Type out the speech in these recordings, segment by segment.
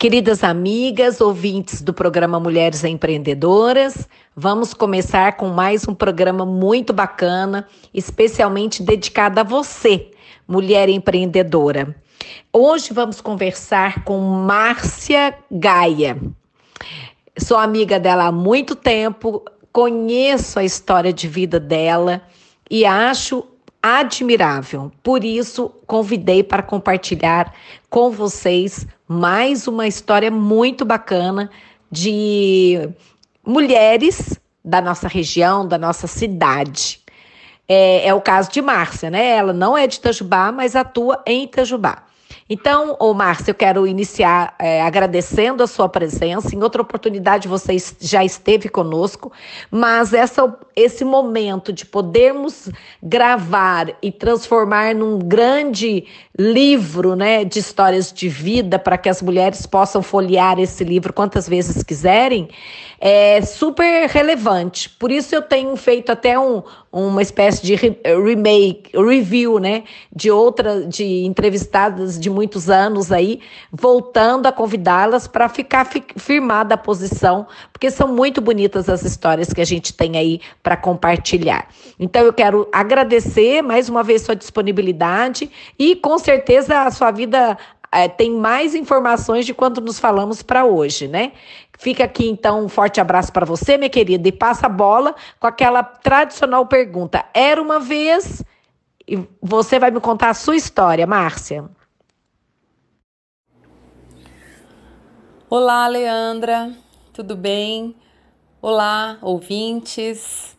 Queridas amigas, ouvintes do programa Mulheres Empreendedoras, vamos começar com mais um programa muito bacana, especialmente dedicado a você, mulher empreendedora. Hoje vamos conversar com Márcia Gaia. Sou amiga dela há muito tempo, conheço a história de vida dela e acho admirável. Por isso, convidei para compartilhar com vocês mais uma história muito bacana de mulheres da nossa região, da nossa cidade. É, é o caso de Márcia, né? Ela não é de Itajubá, mas atua em Itajubá. Então, ô Márcia, eu quero iniciar é, agradecendo a sua presença. Em outra oportunidade você já esteve conosco, mas essa, esse momento de podermos gravar e transformar num grande livro né, de histórias de vida para que as mulheres possam folhear esse livro quantas vezes quiserem, é super relevante. Por isso eu tenho feito até um, uma espécie de remake, review, né, de outra, de entrevistadas de muitos anos aí, voltando a convidá-las para ficar fi, firmada a posição, porque são muito bonitas as histórias que a gente tem aí para compartilhar. Então eu quero agradecer mais uma vez sua disponibilidade e com certeza a sua vida é, tem mais informações de quando nos falamos para hoje, né? Fica aqui então um forte abraço para você, minha querida, e passa a bola com aquela tradicional pergunta: era uma vez? E você vai me contar a sua história, Márcia. Olá, Leandra, tudo bem? Olá, ouvintes.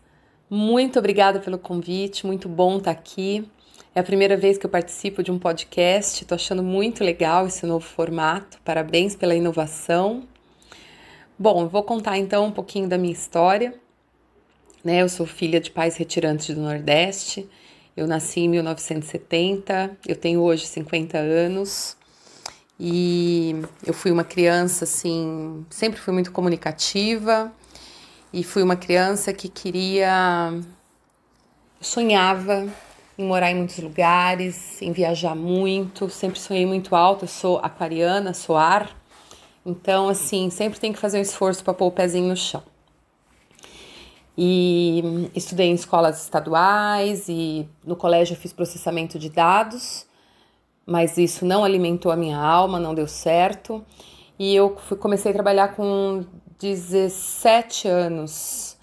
Muito obrigada pelo convite, muito bom estar aqui. É a primeira vez que eu participo de um podcast, estou achando muito legal esse novo formato. Parabéns pela inovação. Bom, vou contar então um pouquinho da minha história. Né, eu sou filha de pais retirantes do Nordeste. Eu nasci em 1970, eu tenho hoje 50 anos. E eu fui uma criança assim, sempre fui muito comunicativa e fui uma criança que queria sonhava em morar em muitos lugares, em viajar muito, sempre sonhei muito alto, eu sou aquariana, sou ar. Então, assim, sempre tem que fazer um esforço para pôr o pezinho no chão. E estudei em escolas estaduais e no colégio eu fiz processamento de dados, mas isso não alimentou a minha alma, não deu certo. E eu fui, comecei a trabalhar com 17 anos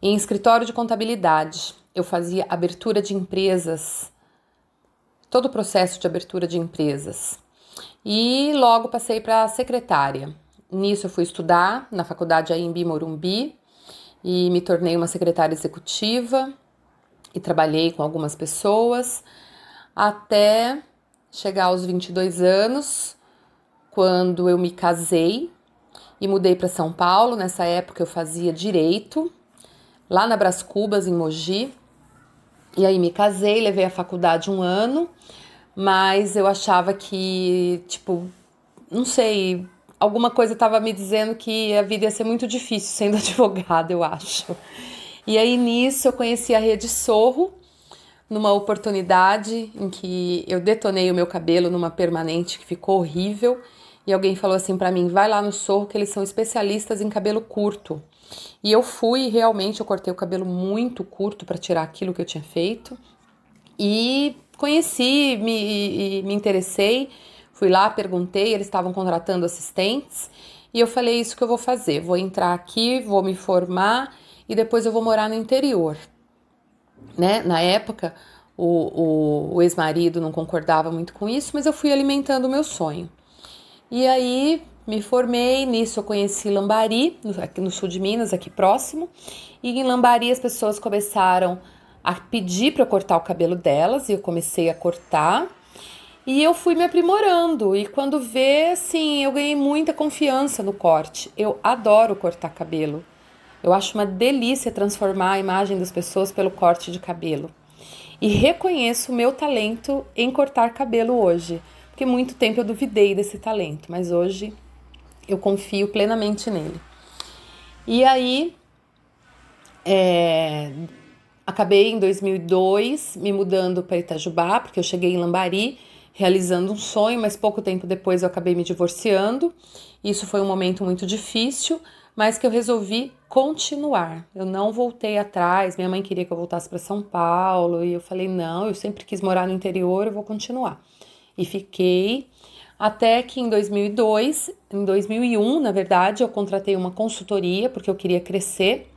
em escritório de contabilidade. Eu fazia abertura de empresas, todo o processo de abertura de empresas e logo passei para secretária. Nisso eu fui estudar na faculdade AIMB Morumbi e me tornei uma secretária executiva e trabalhei com algumas pessoas até chegar aos 22 anos, quando eu me casei e mudei para São Paulo. Nessa época eu fazia direito lá na Bras Cubas em Mogi. E aí me casei, levei a faculdade um ano mas eu achava que, tipo, não sei, alguma coisa estava me dizendo que a vida ia ser muito difícil sendo advogada, eu acho. E aí nisso eu conheci a Rede Sorro, numa oportunidade em que eu detonei o meu cabelo numa permanente que ficou horrível. E alguém falou assim para mim: vai lá no Sorro que eles são especialistas em cabelo curto. E eu fui, realmente, eu cortei o cabelo muito curto para tirar aquilo que eu tinha feito. E conheci, me, me interessei, fui lá, perguntei, eles estavam contratando assistentes e eu falei: Isso que eu vou fazer, vou entrar aqui, vou me formar e depois eu vou morar no interior. Né? Na época, o, o, o ex-marido não concordava muito com isso, mas eu fui alimentando o meu sonho. E aí me formei, nisso eu conheci Lambari, aqui no sul de Minas, aqui próximo, e em Lambari as pessoas começaram a pedir para cortar o cabelo delas e eu comecei a cortar. E eu fui me aprimorando e quando vê, assim, eu ganhei muita confiança no corte. Eu adoro cortar cabelo. Eu acho uma delícia transformar a imagem das pessoas pelo corte de cabelo. E reconheço o meu talento em cortar cabelo hoje, porque muito tempo eu duvidei desse talento, mas hoje eu confio plenamente nele. E aí, é, Acabei em 2002 me mudando para Itajubá, porque eu cheguei em Lambari, realizando um sonho, mas pouco tempo depois eu acabei me divorciando. Isso foi um momento muito difícil, mas que eu resolvi continuar. Eu não voltei atrás. Minha mãe queria que eu voltasse para São Paulo e eu falei: "Não, eu sempre quis morar no interior, eu vou continuar". E fiquei até que em 2002, em 2001, na verdade, eu contratei uma consultoria porque eu queria crescer.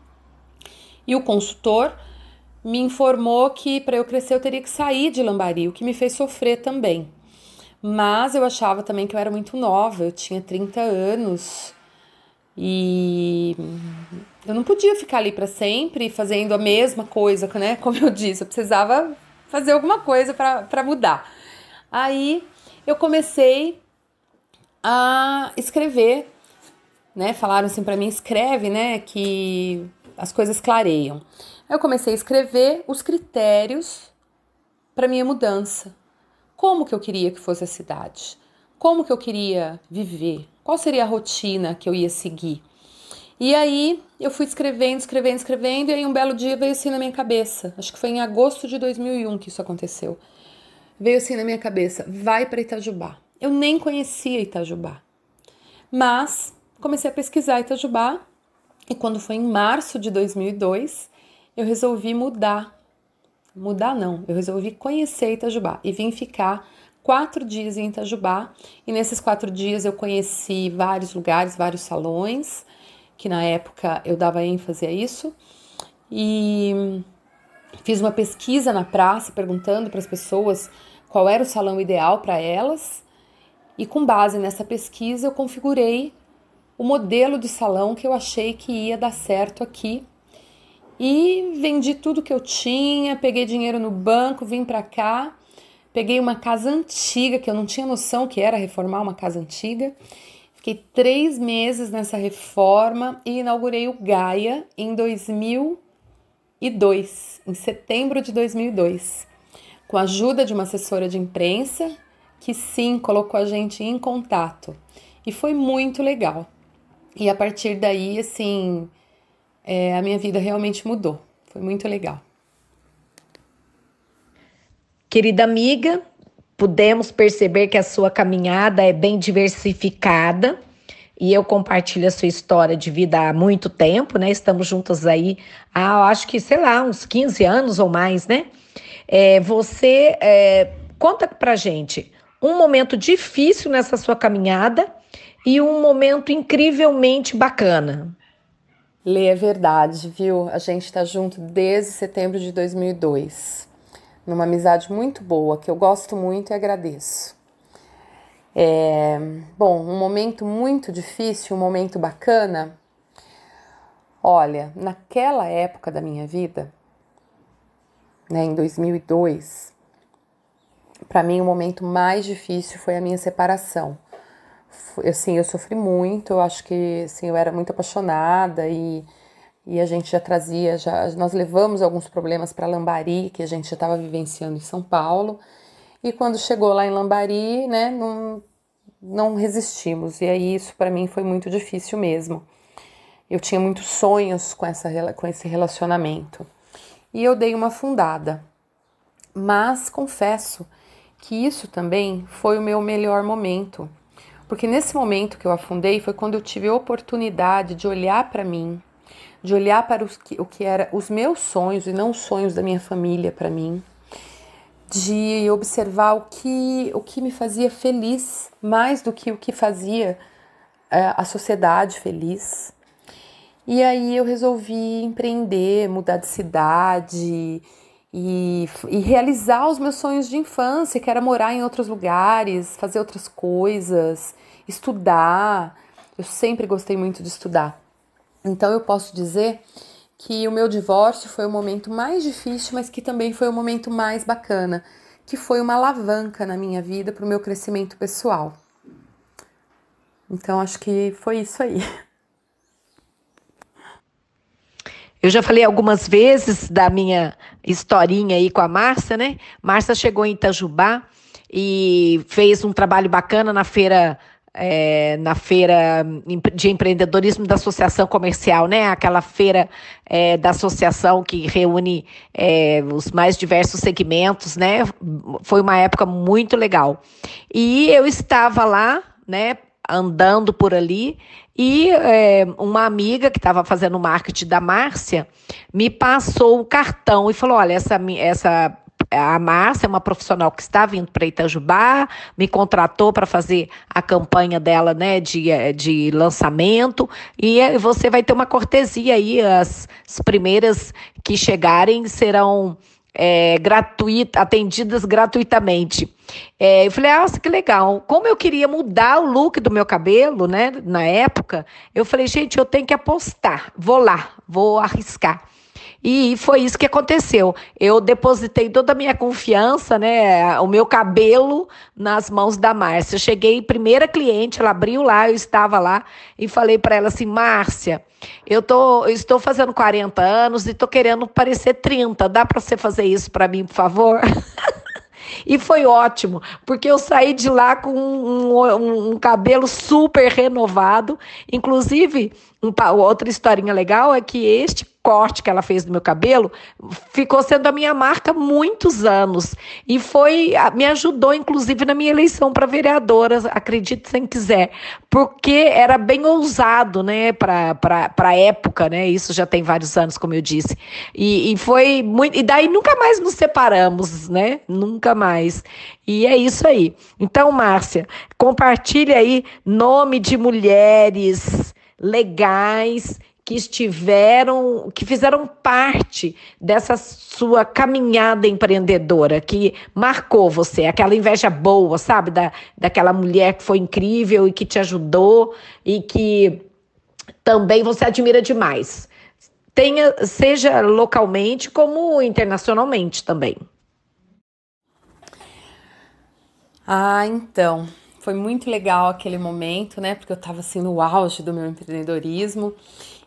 E o consultor me informou que para eu crescer eu teria que sair de Lambari, o que me fez sofrer também. Mas eu achava também que eu era muito nova, eu tinha 30 anos e eu não podia ficar ali para sempre fazendo a mesma coisa, né? Como eu disse, eu precisava fazer alguma coisa para mudar. Aí eu comecei a escrever, né? Falaram assim para mim, escreve, né? Que as coisas clareiam. Eu comecei a escrever os critérios para minha mudança. Como que eu queria que fosse a cidade? Como que eu queria viver? Qual seria a rotina que eu ia seguir? E aí eu fui escrevendo, escrevendo, escrevendo, e aí um belo dia veio assim na minha cabeça. Acho que foi em agosto de 2001 que isso aconteceu. Veio assim na minha cabeça: vai para Itajubá. Eu nem conhecia Itajubá. Mas comecei a pesquisar Itajubá e quando foi em março de 2002, eu resolvi mudar. Mudar não, eu resolvi conhecer Itajubá e vim ficar quatro dias em Itajubá. E nesses quatro dias eu conheci vários lugares, vários salões, que na época eu dava ênfase a isso. E fiz uma pesquisa na praça perguntando para as pessoas qual era o salão ideal para elas. E com base nessa pesquisa eu configurei o modelo de salão que eu achei que ia dar certo aqui e vendi tudo que eu tinha, peguei dinheiro no banco, vim para cá, peguei uma casa antiga que eu não tinha noção que era reformar uma casa antiga. Fiquei três meses nessa reforma e inaugurei o Gaia em 2002, em setembro de 2002, com a ajuda de uma assessora de imprensa que sim colocou a gente em contato e foi muito legal. E a partir daí, assim, é, a minha vida realmente mudou. Foi muito legal. Querida amiga, pudemos perceber que a sua caminhada é bem diversificada e eu compartilho a sua história de vida há muito tempo, né? Estamos juntas aí há, acho que, sei lá, uns 15 anos ou mais, né? É, você é, conta pra gente um momento difícil nessa sua caminhada e um momento incrivelmente bacana. Lê é verdade, viu? A gente está junto desde setembro de 2002, numa amizade muito boa que eu gosto muito e agradeço. É, bom, um momento muito difícil, um momento bacana. Olha, naquela época da minha vida, né, em 2002, para mim o momento mais difícil foi a minha separação assim, eu sofri muito, eu acho que assim, eu era muito apaixonada e, e a gente já trazia, já, nós levamos alguns problemas para Lambari, que a gente já estava vivenciando em São Paulo, e quando chegou lá em Lambari, né, não, não resistimos, e aí isso para mim foi muito difícil mesmo. Eu tinha muitos sonhos com, essa, com esse relacionamento, e eu dei uma fundada, mas confesso que isso também foi o meu melhor momento. Porque nesse momento que eu afundei foi quando eu tive a oportunidade de olhar para mim, de olhar para os que, o que era os meus sonhos e não os sonhos da minha família para mim, de observar o que, o que me fazia feliz, mais do que o que fazia é, a sociedade feliz. E aí eu resolvi empreender, mudar de cidade e, e, realizar os meus sonhos de infância, que era morar em outros lugares, fazer outras coisas, estudar. Eu sempre gostei muito de estudar. Então eu posso dizer que o meu divórcio foi o momento mais difícil, mas que também foi o momento mais bacana, que foi uma alavanca na minha vida para o meu crescimento pessoal. Então acho que foi isso aí. Eu já falei algumas vezes da minha historinha aí com a Márcia, né? Márcia chegou em Itajubá e fez um trabalho bacana na feira é, na feira de empreendedorismo da Associação Comercial, né? Aquela feira é, da associação que reúne é, os mais diversos segmentos, né? Foi uma época muito legal. E eu estava lá, né? Andando por ali e é, uma amiga que estava fazendo marketing da Márcia me passou o cartão e falou: olha, essa, essa a Márcia é uma profissional que está vindo para Itajubá, me contratou para fazer a campanha dela, né, de, de lançamento, e é, você vai ter uma cortesia aí, as, as primeiras que chegarem serão é, gratuita, atendidas gratuitamente. É, eu falei, nossa, que legal. Como eu queria mudar o look do meu cabelo, né, na época, eu falei, gente, eu tenho que apostar, vou lá, vou arriscar. E foi isso que aconteceu. Eu depositei toda a minha confiança, né, o meu cabelo nas mãos da Márcia. Cheguei, primeira cliente, ela abriu lá, eu estava lá e falei para ela assim: "Márcia, eu tô, eu estou fazendo 40 anos e estou querendo parecer 30. Dá para você fazer isso para mim, por favor?" E foi ótimo, porque eu saí de lá com um, um, um cabelo super renovado. Inclusive, um, outra historinha legal é que este corte que ela fez no meu cabelo ficou sendo a minha marca muitos anos e foi me ajudou inclusive na minha eleição para vereadora, acredite se quiser, porque era bem ousado, né, para para época, né? Isso já tem vários anos, como eu disse. E, e foi muito e daí nunca mais nos separamos, né? Nunca mais. E é isso aí. Então, Márcia, compartilhe aí nome de mulheres legais que estiveram, que fizeram parte dessa sua caminhada empreendedora, que marcou você, aquela inveja boa, sabe? Da, daquela mulher que foi incrível e que te ajudou e que também você admira demais. Tenha, seja localmente como internacionalmente também. Ah, então. Foi muito legal aquele momento, né? Porque eu estava assim no auge do meu empreendedorismo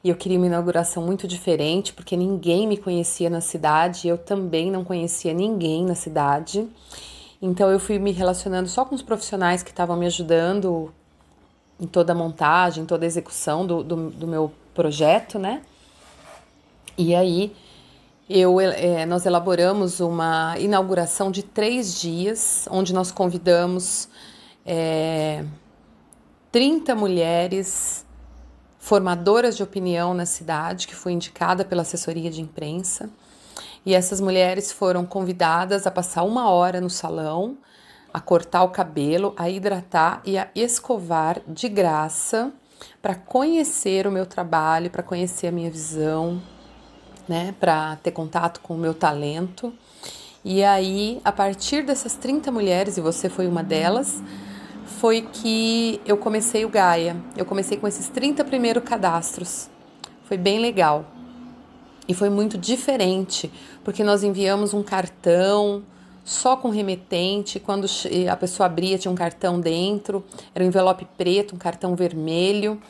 e eu queria uma inauguração muito diferente, porque ninguém me conhecia na cidade, eu também não conhecia ninguém na cidade. Então eu fui me relacionando só com os profissionais que estavam me ajudando em toda a montagem, em toda a execução do, do, do meu projeto, né? E aí eu, é, nós elaboramos uma inauguração de três dias, onde nós convidamos é, 30 mulheres formadoras de opinião na cidade, que foi indicada pela assessoria de imprensa. E essas mulheres foram convidadas a passar uma hora no salão, a cortar o cabelo, a hidratar e a escovar de graça para conhecer o meu trabalho, para conhecer a minha visão, né, para ter contato com o meu talento. E aí, a partir dessas 30 mulheres, e você foi uma delas, foi que eu comecei o Gaia. Eu comecei com esses 30 primeiros cadastros. Foi bem legal. E foi muito diferente, porque nós enviamos um cartão só com remetente. Quando a pessoa abria, tinha um cartão dentro, era um envelope preto, um cartão vermelho,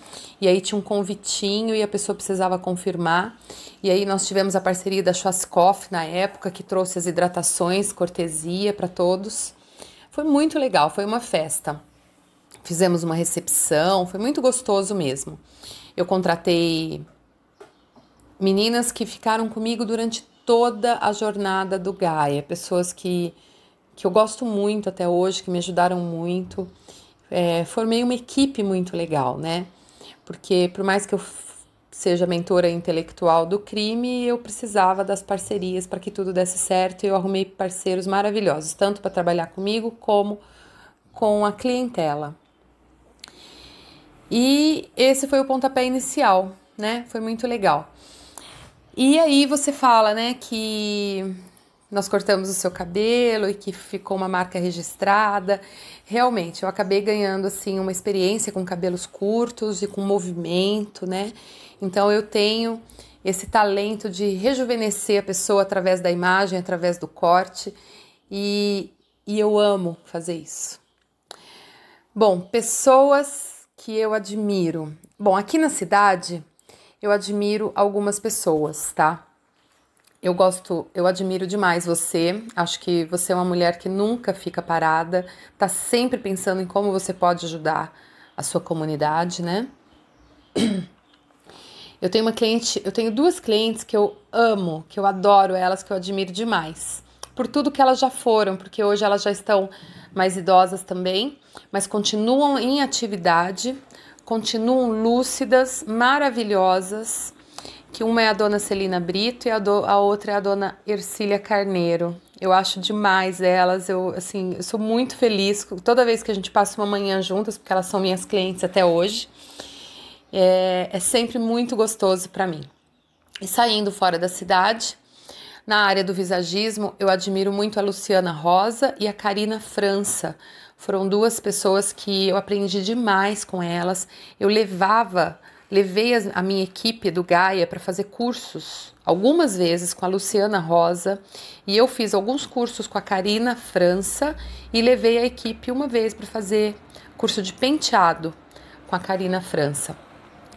e aí tinha um convitinho e a pessoa precisava confirmar. E aí nós tivemos a parceria da Schwarzkopf na época, que trouxe as hidratações, cortesia para todos. Foi muito legal, foi uma festa. Fizemos uma recepção, foi muito gostoso mesmo. Eu contratei meninas que ficaram comigo durante toda a jornada do Gaia, pessoas que, que eu gosto muito até hoje, que me ajudaram muito. É, formei uma equipe muito legal, né? Porque por mais que eu seja mentora intelectual do crime, eu precisava das parcerias para que tudo desse certo e eu arrumei parceiros maravilhosos, tanto para trabalhar comigo como com a clientela. E esse foi o pontapé inicial, né? Foi muito legal. E aí você fala, né, que nós cortamos o seu cabelo e que ficou uma marca registrada. Realmente, eu acabei ganhando assim uma experiência com cabelos curtos e com movimento, né? Então eu tenho esse talento de rejuvenescer a pessoa através da imagem, através do corte, e, e eu amo fazer isso. Bom, pessoas que eu admiro? Bom, aqui na cidade eu admiro algumas pessoas, tá? Eu gosto, eu admiro demais você. Acho que você é uma mulher que nunca fica parada, tá sempre pensando em como você pode ajudar a sua comunidade, né? Eu tenho uma cliente, eu tenho duas clientes que eu amo, que eu adoro elas, que eu admiro demais. Por tudo que elas já foram, porque hoje elas já estão mais idosas também, mas continuam em atividade, continuam lúcidas, maravilhosas. Que uma é a dona Celina Brito e a, do, a outra é a dona Ercília Carneiro. Eu acho demais elas, eu assim, eu sou muito feliz toda vez que a gente passa uma manhã juntas, porque elas são minhas clientes até hoje. É, é sempre muito gostoso para mim. E saindo fora da cidade, na área do visagismo, eu admiro muito a Luciana Rosa e a Karina França. Foram duas pessoas que eu aprendi demais com elas. Eu levava, levei a minha equipe do Gaia para fazer cursos algumas vezes com a Luciana Rosa e eu fiz alguns cursos com a Karina França e levei a equipe uma vez para fazer curso de penteado com a Karina França.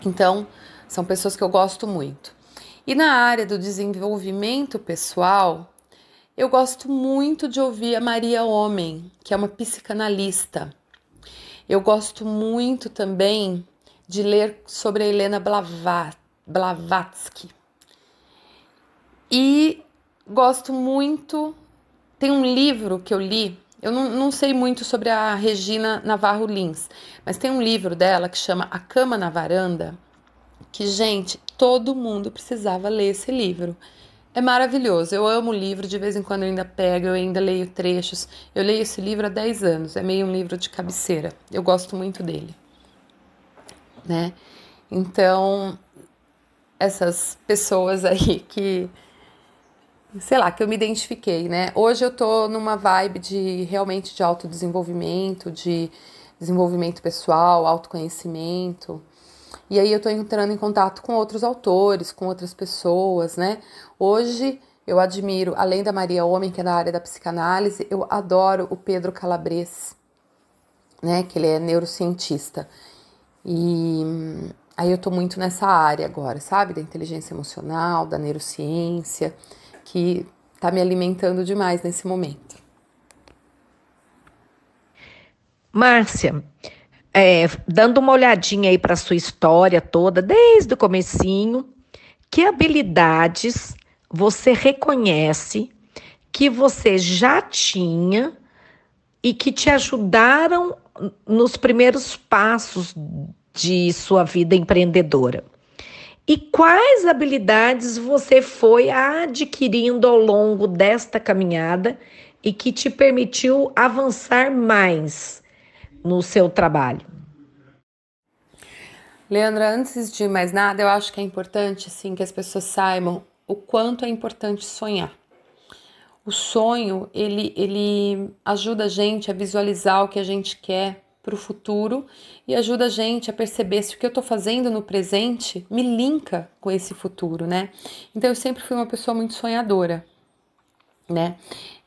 Então, são pessoas que eu gosto muito. E na área do desenvolvimento pessoal, eu gosto muito de ouvir a Maria Homem, que é uma psicanalista. Eu gosto muito também de ler sobre a Helena Blavatsky. E gosto muito. Tem um livro que eu li eu não, não, sei muito sobre a Regina Navarro Lins, mas tem um livro dela que chama A Cama na Varanda, que, gente, todo mundo precisava ler esse livro. É maravilhoso. Eu amo o livro, de vez em quando eu ainda pego, eu ainda leio trechos. Eu leio esse livro há 10 anos, é meio um livro de cabeceira. Eu gosto muito dele. Né? Então, essas pessoas aí que sei lá, que eu me identifiquei, né? Hoje eu tô numa vibe de realmente de autodesenvolvimento, de desenvolvimento pessoal, autoconhecimento. E aí eu tô entrando em contato com outros autores, com outras pessoas, né? Hoje eu admiro, além da Maria Homem, que é da área da psicanálise, eu adoro o Pedro Calabres, né? Que ele é neurocientista. E aí eu tô muito nessa área agora, sabe? Da inteligência emocional, da neurociência que está me alimentando demais nesse momento. Márcia, é, dando uma olhadinha aí para sua história toda, desde o comecinho, que habilidades você reconhece que você já tinha e que te ajudaram nos primeiros passos de sua vida empreendedora? E quais habilidades você foi adquirindo ao longo desta caminhada e que te permitiu avançar mais no seu trabalho? Leandra, antes de mais nada, eu acho que é importante assim que as pessoas saibam o quanto é importante sonhar. O sonho, ele, ele ajuda a gente a visualizar o que a gente quer para o futuro e ajuda a gente a perceber se o que eu estou fazendo no presente me linka com esse futuro, né? Então eu sempre fui uma pessoa muito sonhadora, né?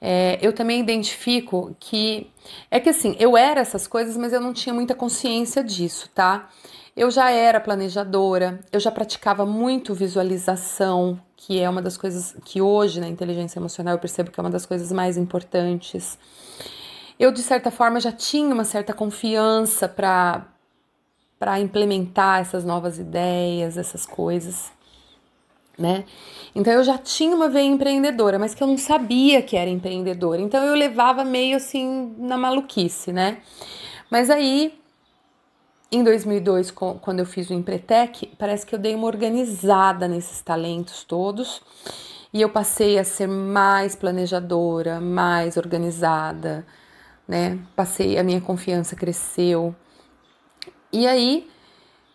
É, eu também identifico que é que assim eu era essas coisas, mas eu não tinha muita consciência disso, tá? Eu já era planejadora, eu já praticava muito visualização, que é uma das coisas que hoje na inteligência emocional eu percebo que é uma das coisas mais importantes eu de certa forma já tinha uma certa confiança para para implementar essas novas ideias, essas coisas, né? Então eu já tinha uma veia empreendedora, mas que eu não sabia que era empreendedora. Então eu levava meio assim na maluquice, né? Mas aí em 2002, quando eu fiz o Empretec, parece que eu dei uma organizada nesses talentos todos e eu passei a ser mais planejadora, mais organizada, né? Passei, a minha confiança cresceu. E aí,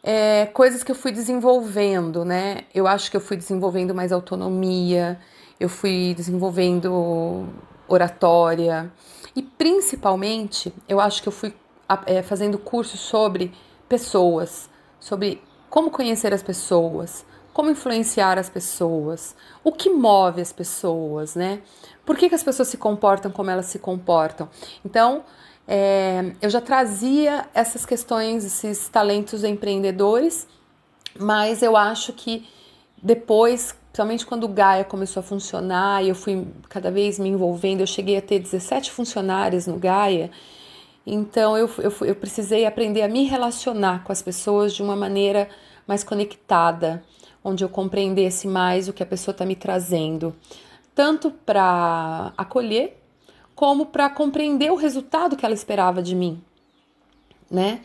é, coisas que eu fui desenvolvendo, né? Eu acho que eu fui desenvolvendo mais autonomia, eu fui desenvolvendo oratória e principalmente eu acho que eu fui é, fazendo cursos sobre pessoas, sobre como conhecer as pessoas, como influenciar as pessoas, o que move as pessoas, né? Por que, que as pessoas se comportam como elas se comportam? Então, é, eu já trazia essas questões, esses talentos empreendedores, mas eu acho que depois, principalmente quando o Gaia começou a funcionar e eu fui cada vez me envolvendo, eu cheguei a ter 17 funcionários no Gaia, Então eu, eu, eu precisei aprender a me relacionar com as pessoas de uma maneira mais conectada, onde eu compreendesse mais o que a pessoa está me trazendo, tanto para acolher como para compreender o resultado que ela esperava de mim, né?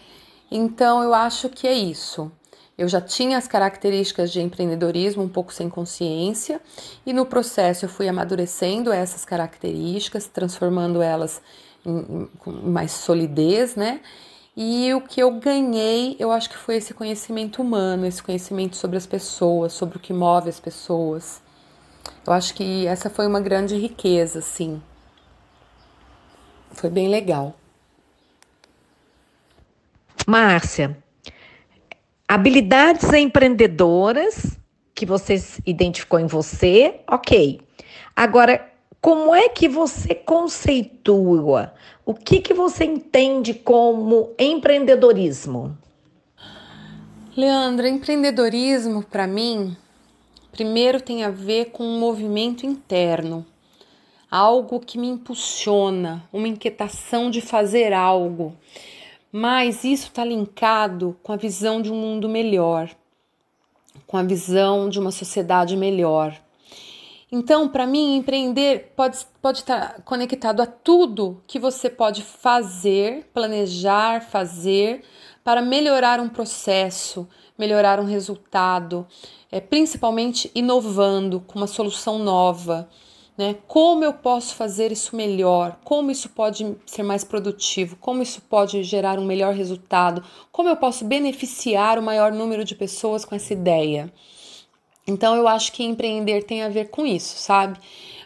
Então eu acho que é isso. Eu já tinha as características de empreendedorismo um pouco sem consciência, e no processo eu fui amadurecendo essas características, transformando elas em, em mais solidez, né? E o que eu ganhei, eu acho que foi esse conhecimento humano, esse conhecimento sobre as pessoas, sobre o que move as pessoas. Eu acho que essa foi uma grande riqueza, sim. Foi bem legal. Márcia, habilidades empreendedoras que você identificou em você, ok. Agora, como é que você conceitua? O que, que você entende como empreendedorismo? Leandra, empreendedorismo para mim, primeiro tem a ver com um movimento interno, algo que me impulsiona, uma inquietação de fazer algo. Mas isso está linkado com a visão de um mundo melhor, com a visão de uma sociedade melhor. Então, para mim, empreender pode, pode estar conectado a tudo que você pode fazer, planejar, fazer para melhorar um processo, melhorar um resultado, é, principalmente inovando com uma solução nova. Né? Como eu posso fazer isso melhor? Como isso pode ser mais produtivo? Como isso pode gerar um melhor resultado? Como eu posso beneficiar o maior número de pessoas com essa ideia? Então eu acho que empreender tem a ver com isso, sabe?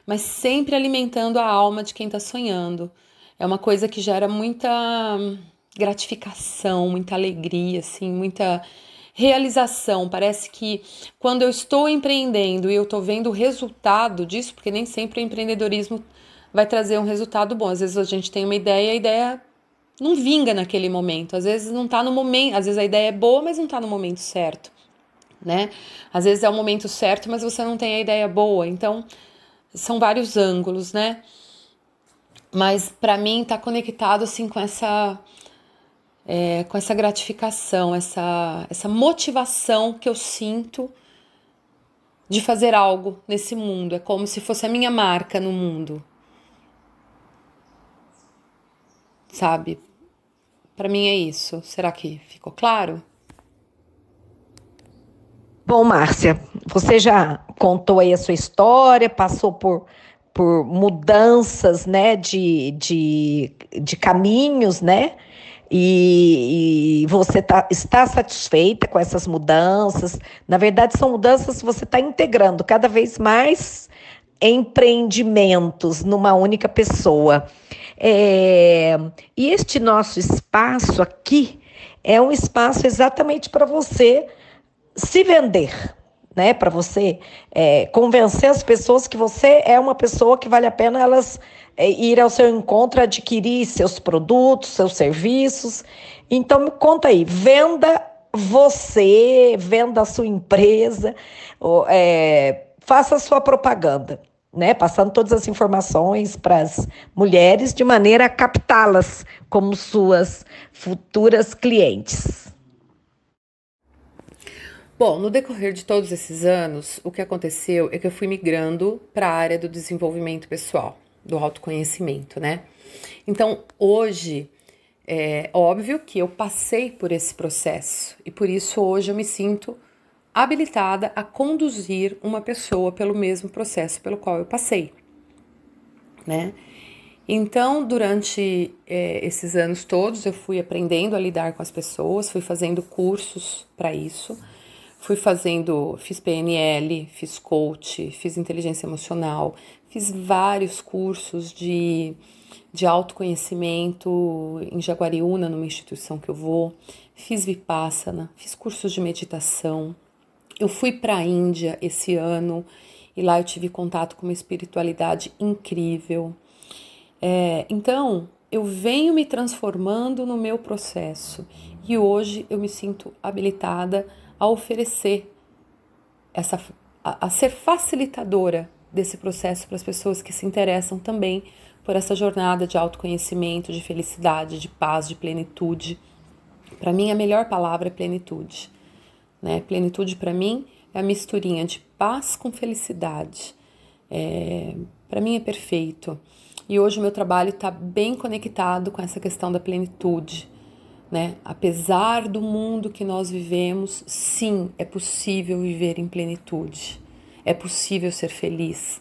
Mas sempre alimentando a alma de quem está sonhando. É uma coisa que gera muita gratificação, muita alegria, assim, muita realização. Parece que quando eu estou empreendendo e eu estou vendo o resultado disso, porque nem sempre o empreendedorismo vai trazer um resultado bom. Às vezes a gente tem uma ideia e a ideia não vinga naquele momento. Às vezes não está no momento, às vezes a ideia é boa, mas não está no momento certo né? Às vezes é o momento certo, mas você não tem a ideia boa. Então, são vários ângulos, né? Mas para mim tá conectado assim com essa é, com essa gratificação, essa essa motivação que eu sinto de fazer algo nesse mundo. É como se fosse a minha marca no mundo. Sabe? Para mim é isso. Será que ficou claro? Bom, Márcia, você já contou aí a sua história, passou por, por mudanças, né, de, de, de caminhos, né? E, e, você tá, está satisfeita com essas mudanças. Na verdade, são mudanças que você está integrando cada vez mais empreendimentos numa única pessoa. É, e este nosso espaço aqui é um espaço exatamente para você se vender, né? Para você é, convencer as pessoas que você é uma pessoa que vale a pena elas é, ir ao seu encontro, adquirir seus produtos, seus serviços. Então me conta aí, venda você, venda a sua empresa, é, faça a sua propaganda. Né, passando todas as informações para as mulheres de maneira a captá-las como suas futuras clientes. Bom, no decorrer de todos esses anos, o que aconteceu é que eu fui migrando para a área do desenvolvimento pessoal, do autoconhecimento, né? Então, hoje, é óbvio que eu passei por esse processo e por isso hoje eu me sinto habilitada a conduzir uma pessoa pelo mesmo processo pelo qual eu passei, né? Então, durante é, esses anos todos, eu fui aprendendo a lidar com as pessoas, fui fazendo cursos para isso Fui fazendo, fiz PNL, fiz coach, fiz inteligência emocional, fiz vários cursos de, de autoconhecimento em Jaguariúna, numa instituição que eu vou, fiz Vipassana, fiz cursos de meditação. Eu fui para a Índia esse ano e lá eu tive contato com uma espiritualidade incrível. É, então, eu venho me transformando no meu processo e hoje eu me sinto habilitada a oferecer essa a, a ser facilitadora desse processo para as pessoas que se interessam também por essa jornada de autoconhecimento, de felicidade, de paz, de plenitude. Para mim, a melhor palavra é plenitude. Né? Plenitude, para mim, é a misturinha de paz com felicidade. É, para mim é perfeito. E hoje o meu trabalho está bem conectado com essa questão da plenitude. Né? Apesar do mundo que nós vivemos, sim, é possível viver em plenitude. É possível ser feliz.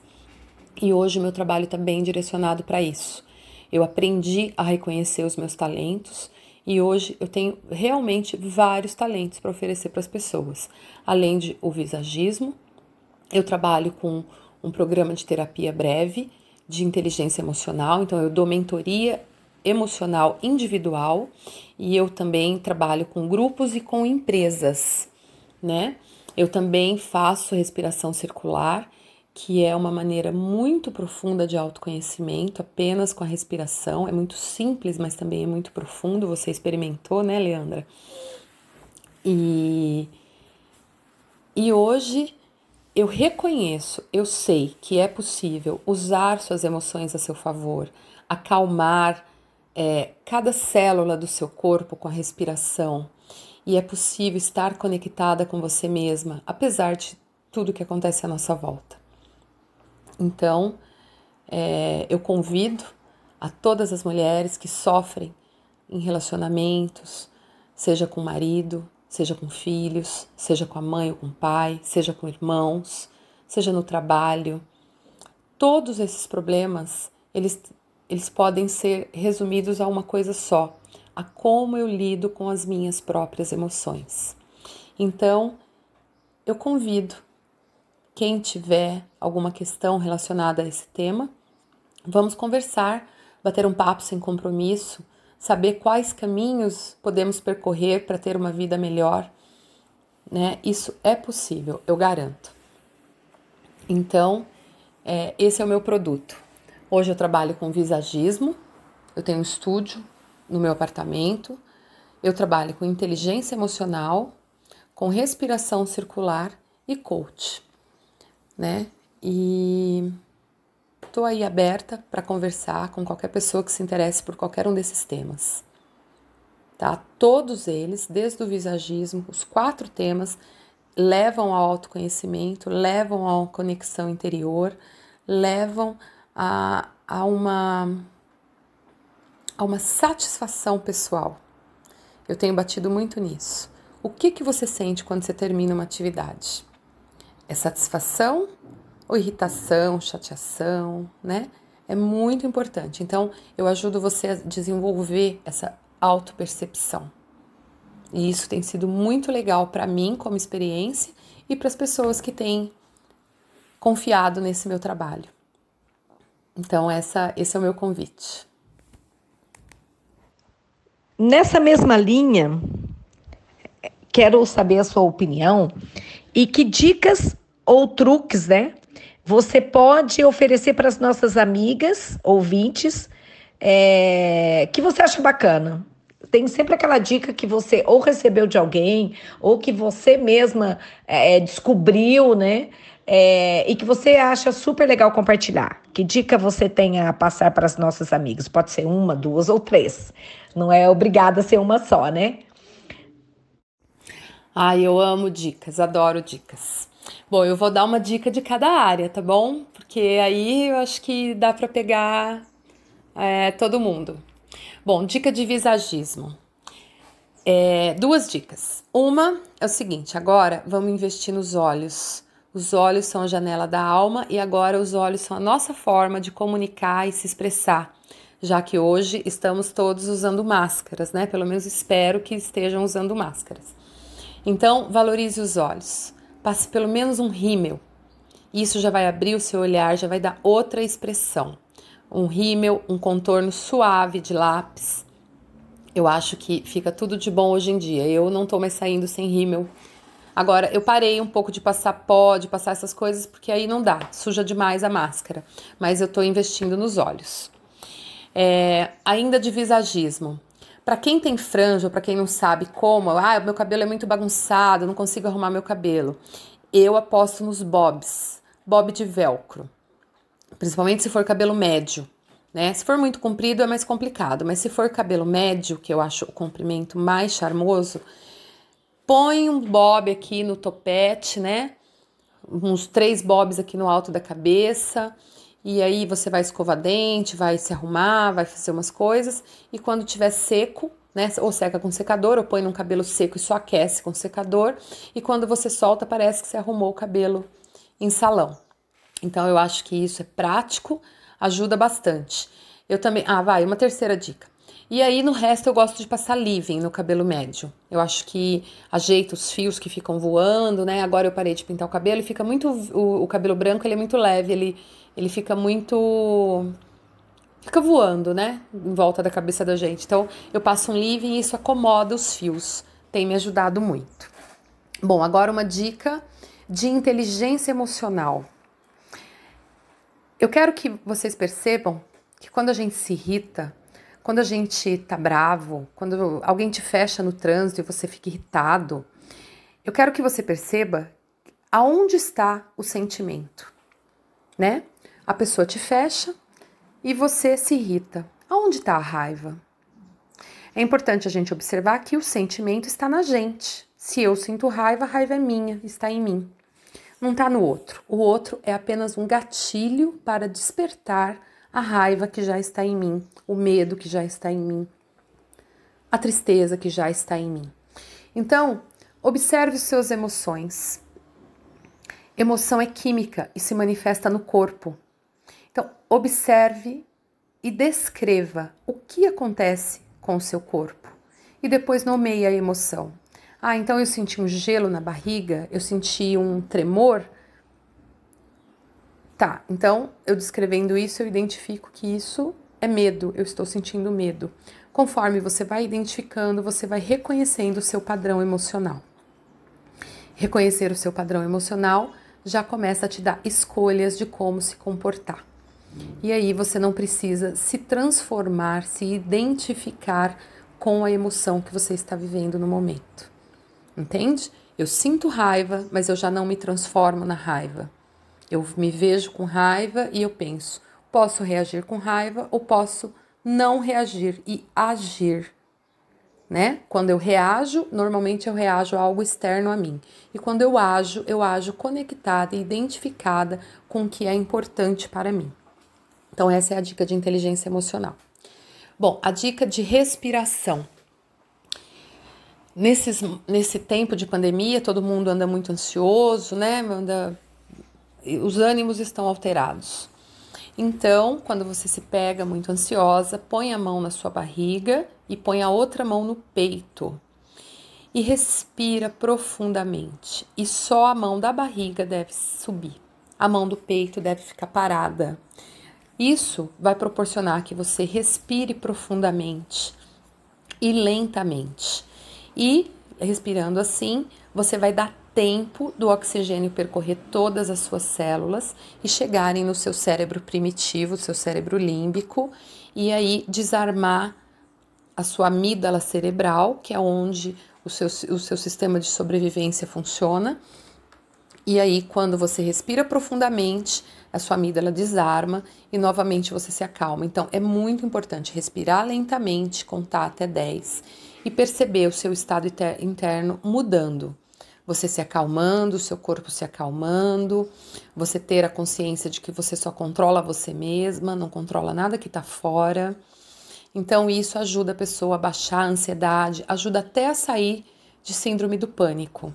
E hoje meu trabalho está bem direcionado para isso. Eu aprendi a reconhecer os meus talentos e hoje eu tenho realmente vários talentos para oferecer para as pessoas. Além de o visagismo, eu trabalho com um programa de terapia breve de inteligência emocional, então eu dou mentoria emocional individual e eu também trabalho com grupos e com empresas, né? Eu também faço respiração circular, que é uma maneira muito profunda de autoconhecimento, apenas com a respiração. É muito simples, mas também é muito profundo. Você experimentou, né, Leandra? E, e hoje eu reconheço, eu sei que é possível usar suas emoções a seu favor, acalmar é, cada célula do seu corpo com a respiração. E é possível estar conectada com você mesma, apesar de tudo que acontece à nossa volta. Então, é, eu convido a todas as mulheres que sofrem em relacionamentos, seja com marido, seja com filhos, seja com a mãe ou com o pai, seja com irmãos, seja no trabalho. Todos esses problemas, eles, eles podem ser resumidos a uma coisa só: a como eu lido com as minhas próprias emoções. Então, eu convido quem tiver alguma questão relacionada a esse tema, vamos conversar, bater um papo sem compromisso saber quais caminhos podemos percorrer para ter uma vida melhor, né? Isso é possível, eu garanto. Então, é, esse é o meu produto. Hoje eu trabalho com visagismo, eu tenho um estúdio no meu apartamento, eu trabalho com inteligência emocional, com respiração circular e coach, né? E Estou aí aberta para conversar com qualquer pessoa que se interesse por qualquer um desses temas. Tá? Todos eles, desde o visagismo, os quatro temas levam ao autoconhecimento, levam à conexão interior, levam a, a, uma, a uma satisfação pessoal. Eu tenho batido muito nisso. O que, que você sente quando você termina uma atividade? É satisfação ou irritação, chateação, né? É muito importante. Então, eu ajudo você a desenvolver essa autopercepção. E isso tem sido muito legal para mim como experiência e para as pessoas que têm confiado nesse meu trabalho. Então, essa, esse é o meu convite. Nessa mesma linha, quero saber a sua opinião e que dicas ou truques, né, você pode oferecer para as nossas amigas, ouvintes, é, que você acha bacana. Tem sempre aquela dica que você ou recebeu de alguém, ou que você mesma é, descobriu, né? É, e que você acha super legal compartilhar. Que dica você tem a passar para as nossas amigas? Pode ser uma, duas ou três. Não é obrigada a ser uma só, né? Ai, eu amo dicas, adoro dicas. Bom, eu vou dar uma dica de cada área, tá bom? Porque aí eu acho que dá para pegar é, todo mundo. Bom, dica de visagismo. É, duas dicas. Uma é o seguinte: agora vamos investir nos olhos. Os olhos são a janela da alma e agora os olhos são a nossa forma de comunicar e se expressar, já que hoje estamos todos usando máscaras, né? Pelo menos espero que estejam usando máscaras. Então, valorize os olhos passe pelo menos um rímel. Isso já vai abrir o seu olhar, já vai dar outra expressão. Um rímel, um contorno suave de lápis. Eu acho que fica tudo de bom hoje em dia. Eu não tô mais saindo sem rímel. Agora, eu parei um pouco de passar pó, de passar essas coisas, porque aí não dá, suja demais a máscara. Mas eu tô investindo nos olhos. É, ainda de visagismo. Para quem tem franja, para quem não sabe como, ah, meu cabelo é muito bagunçado, não consigo arrumar meu cabelo. Eu aposto nos bobs, bob de velcro. principalmente se for cabelo médio, né? Se for muito comprido é mais complicado, mas se for cabelo médio, que eu acho o comprimento mais charmoso, põe um bob aqui no topete, né? Uns três bobs aqui no alto da cabeça. E aí você vai escovar dente, vai se arrumar, vai fazer umas coisas. E quando tiver seco, né? Ou seca com secador, ou põe num cabelo seco e só aquece com secador. E quando você solta, parece que você arrumou o cabelo em salão. Então eu acho que isso é prático, ajuda bastante. Eu também. Ah, vai, uma terceira dica. E aí no resto eu gosto de passar living no cabelo médio. Eu acho que ajeita os fios que ficam voando, né? Agora eu parei de pintar o cabelo e fica muito o, o cabelo branco, ele é muito leve, ele ele fica muito fica voando, né? Em volta da cabeça da gente. Então eu passo um living e isso acomoda os fios. Tem me ajudado muito. Bom, agora uma dica de inteligência emocional. Eu quero que vocês percebam que quando a gente se irrita, quando a gente tá bravo, quando alguém te fecha no trânsito e você fica irritado, eu quero que você perceba aonde está o sentimento, né? A pessoa te fecha e você se irrita. Aonde está a raiva? É importante a gente observar que o sentimento está na gente. Se eu sinto raiva, a raiva é minha, está em mim não está no outro. O outro é apenas um gatilho para despertar a raiva que já está em mim, o medo que já está em mim, a tristeza que já está em mim. Então, observe suas emoções. Emoção é química e se manifesta no corpo. Então, observe e descreva o que acontece com o seu corpo e depois nomeie a emoção. Ah, então eu senti um gelo na barriga, eu senti um tremor. Tá, então eu descrevendo isso, eu identifico que isso é medo, eu estou sentindo medo. Conforme você vai identificando, você vai reconhecendo o seu padrão emocional. Reconhecer o seu padrão emocional já começa a te dar escolhas de como se comportar. E aí você não precisa se transformar, se identificar com a emoção que você está vivendo no momento entende? Eu sinto raiva, mas eu já não me transformo na raiva. Eu me vejo com raiva e eu penso: posso reagir com raiva ou posso não reagir e agir. Né? Quando eu reajo, normalmente eu reajo a algo externo a mim. E quando eu ajo, eu ajo conectada e identificada com o que é importante para mim. Então, essa é a dica de inteligência emocional. Bom, a dica de respiração. Nesses, nesse tempo de pandemia, todo mundo anda muito ansioso, né? Anda, os ânimos estão alterados. Então, quando você se pega muito ansiosa, põe a mão na sua barriga e põe a outra mão no peito. E respira profundamente. E só a mão da barriga deve subir. A mão do peito deve ficar parada. Isso vai proporcionar que você respire profundamente e lentamente. E respirando assim, você vai dar tempo do oxigênio percorrer todas as suas células e chegarem no seu cérebro primitivo, seu cérebro límbico, e aí desarmar a sua amígdala cerebral, que é onde o seu, o seu sistema de sobrevivência funciona. E aí, quando você respira profundamente, a sua amígdala desarma e novamente você se acalma. Então, é muito importante respirar lentamente, contar até 10 e perceber o seu estado interno mudando. Você se acalmando, seu corpo se acalmando, você ter a consciência de que você só controla você mesma, não controla nada que está fora. Então, isso ajuda a pessoa a baixar a ansiedade, ajuda até a sair de síndrome do pânico,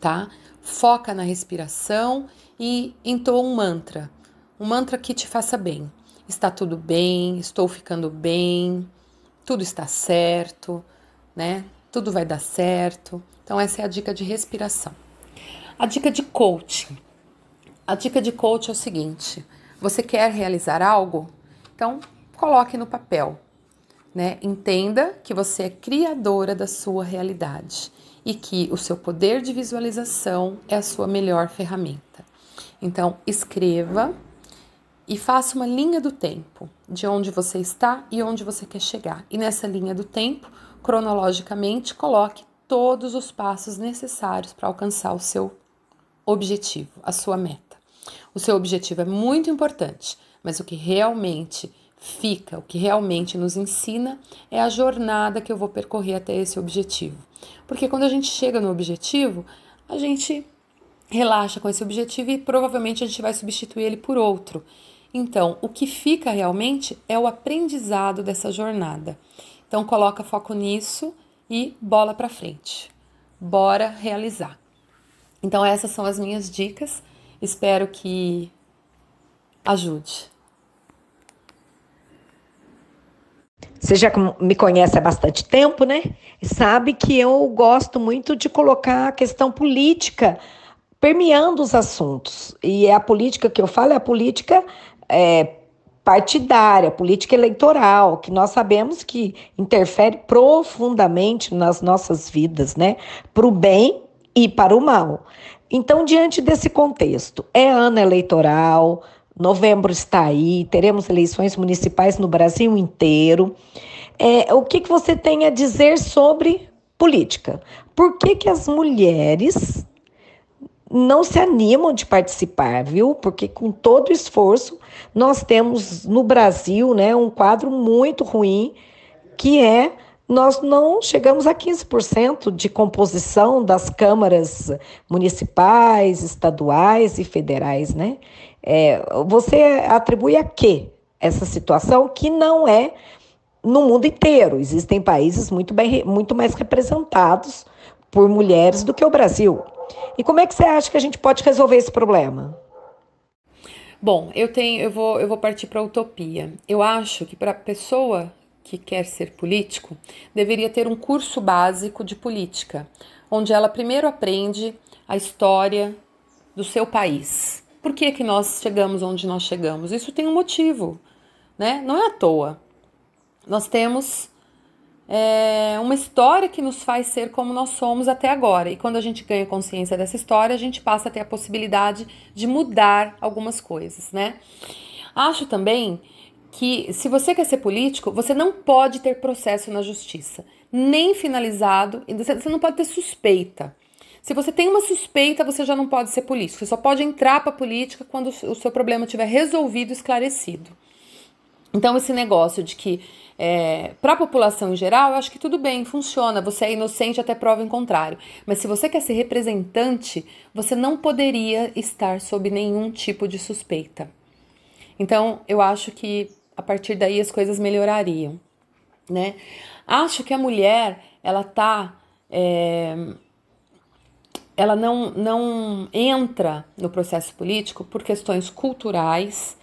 tá? Foca na respiração e entoa um mantra, um mantra que te faça bem. Está tudo bem, estou ficando bem, tudo está certo, né? Tudo vai dar certo. Então, essa é a dica de respiração. A dica de coaching. A dica de coaching é o seguinte: você quer realizar algo? Então, coloque no papel. Né? Entenda que você é criadora da sua realidade e que o seu poder de visualização é a sua melhor ferramenta. Então, escreva e faça uma linha do tempo de onde você está e onde você quer chegar. E nessa linha do tempo, cronologicamente, coloque todos os passos necessários para alcançar o seu objetivo, a sua meta. O seu objetivo é muito importante, mas o que realmente fica, o que realmente nos ensina é a jornada que eu vou percorrer até esse objetivo. Porque quando a gente chega no objetivo, a gente relaxa com esse objetivo e provavelmente a gente vai substituir ele por outro. Então, o que fica realmente é o aprendizado dessa jornada. Então, coloca foco nisso e bola para frente. Bora realizar. Então, essas são as minhas dicas. Espero que ajude. Você já me conhece há bastante tempo, né? Sabe que eu gosto muito de colocar a questão política permeando os assuntos. E é a política que eu falo é a política é, partidária, política eleitoral, que nós sabemos que interfere profundamente nas nossas vidas, né? Para o bem e para o mal. Então, diante desse contexto, é ano eleitoral, novembro está aí, teremos eleições municipais no Brasil inteiro. É, o que, que você tem a dizer sobre política? Por que, que as mulheres não se animam de participar, viu? Porque com todo esforço nós temos no Brasil, né, um quadro muito ruim que é nós não chegamos a 15% de composição das câmaras municipais, estaduais e federais, né? É, você atribui a quê essa situação que não é no mundo inteiro? Existem países muito, bem, muito mais representados por mulheres do que o Brasil. E como é que você acha que a gente pode resolver esse problema? Bom, eu tenho, eu vou, eu vou partir para a utopia. Eu acho que para a pessoa que quer ser político deveria ter um curso básico de política, onde ela primeiro aprende a história do seu país. Por que, que nós chegamos onde nós chegamos? Isso tem um motivo, né? Não é à toa. Nós temos é uma história que nos faz ser como nós somos até agora. E quando a gente ganha consciência dessa história, a gente passa a ter a possibilidade de mudar algumas coisas, né? Acho também que se você quer ser político, você não pode ter processo na justiça, nem finalizado, você não pode ter suspeita. Se você tem uma suspeita, você já não pode ser político. Você só pode entrar para a política quando o seu problema estiver resolvido, esclarecido. Então, esse negócio de que é, para a população em geral, eu acho que tudo bem, funciona. Você é inocente até prova em contrário. Mas se você quer ser representante, você não poderia estar sob nenhum tipo de suspeita. Então, eu acho que a partir daí as coisas melhorariam, né? Acho que a mulher, ela tá. É, ela não, não entra no processo político por questões culturais,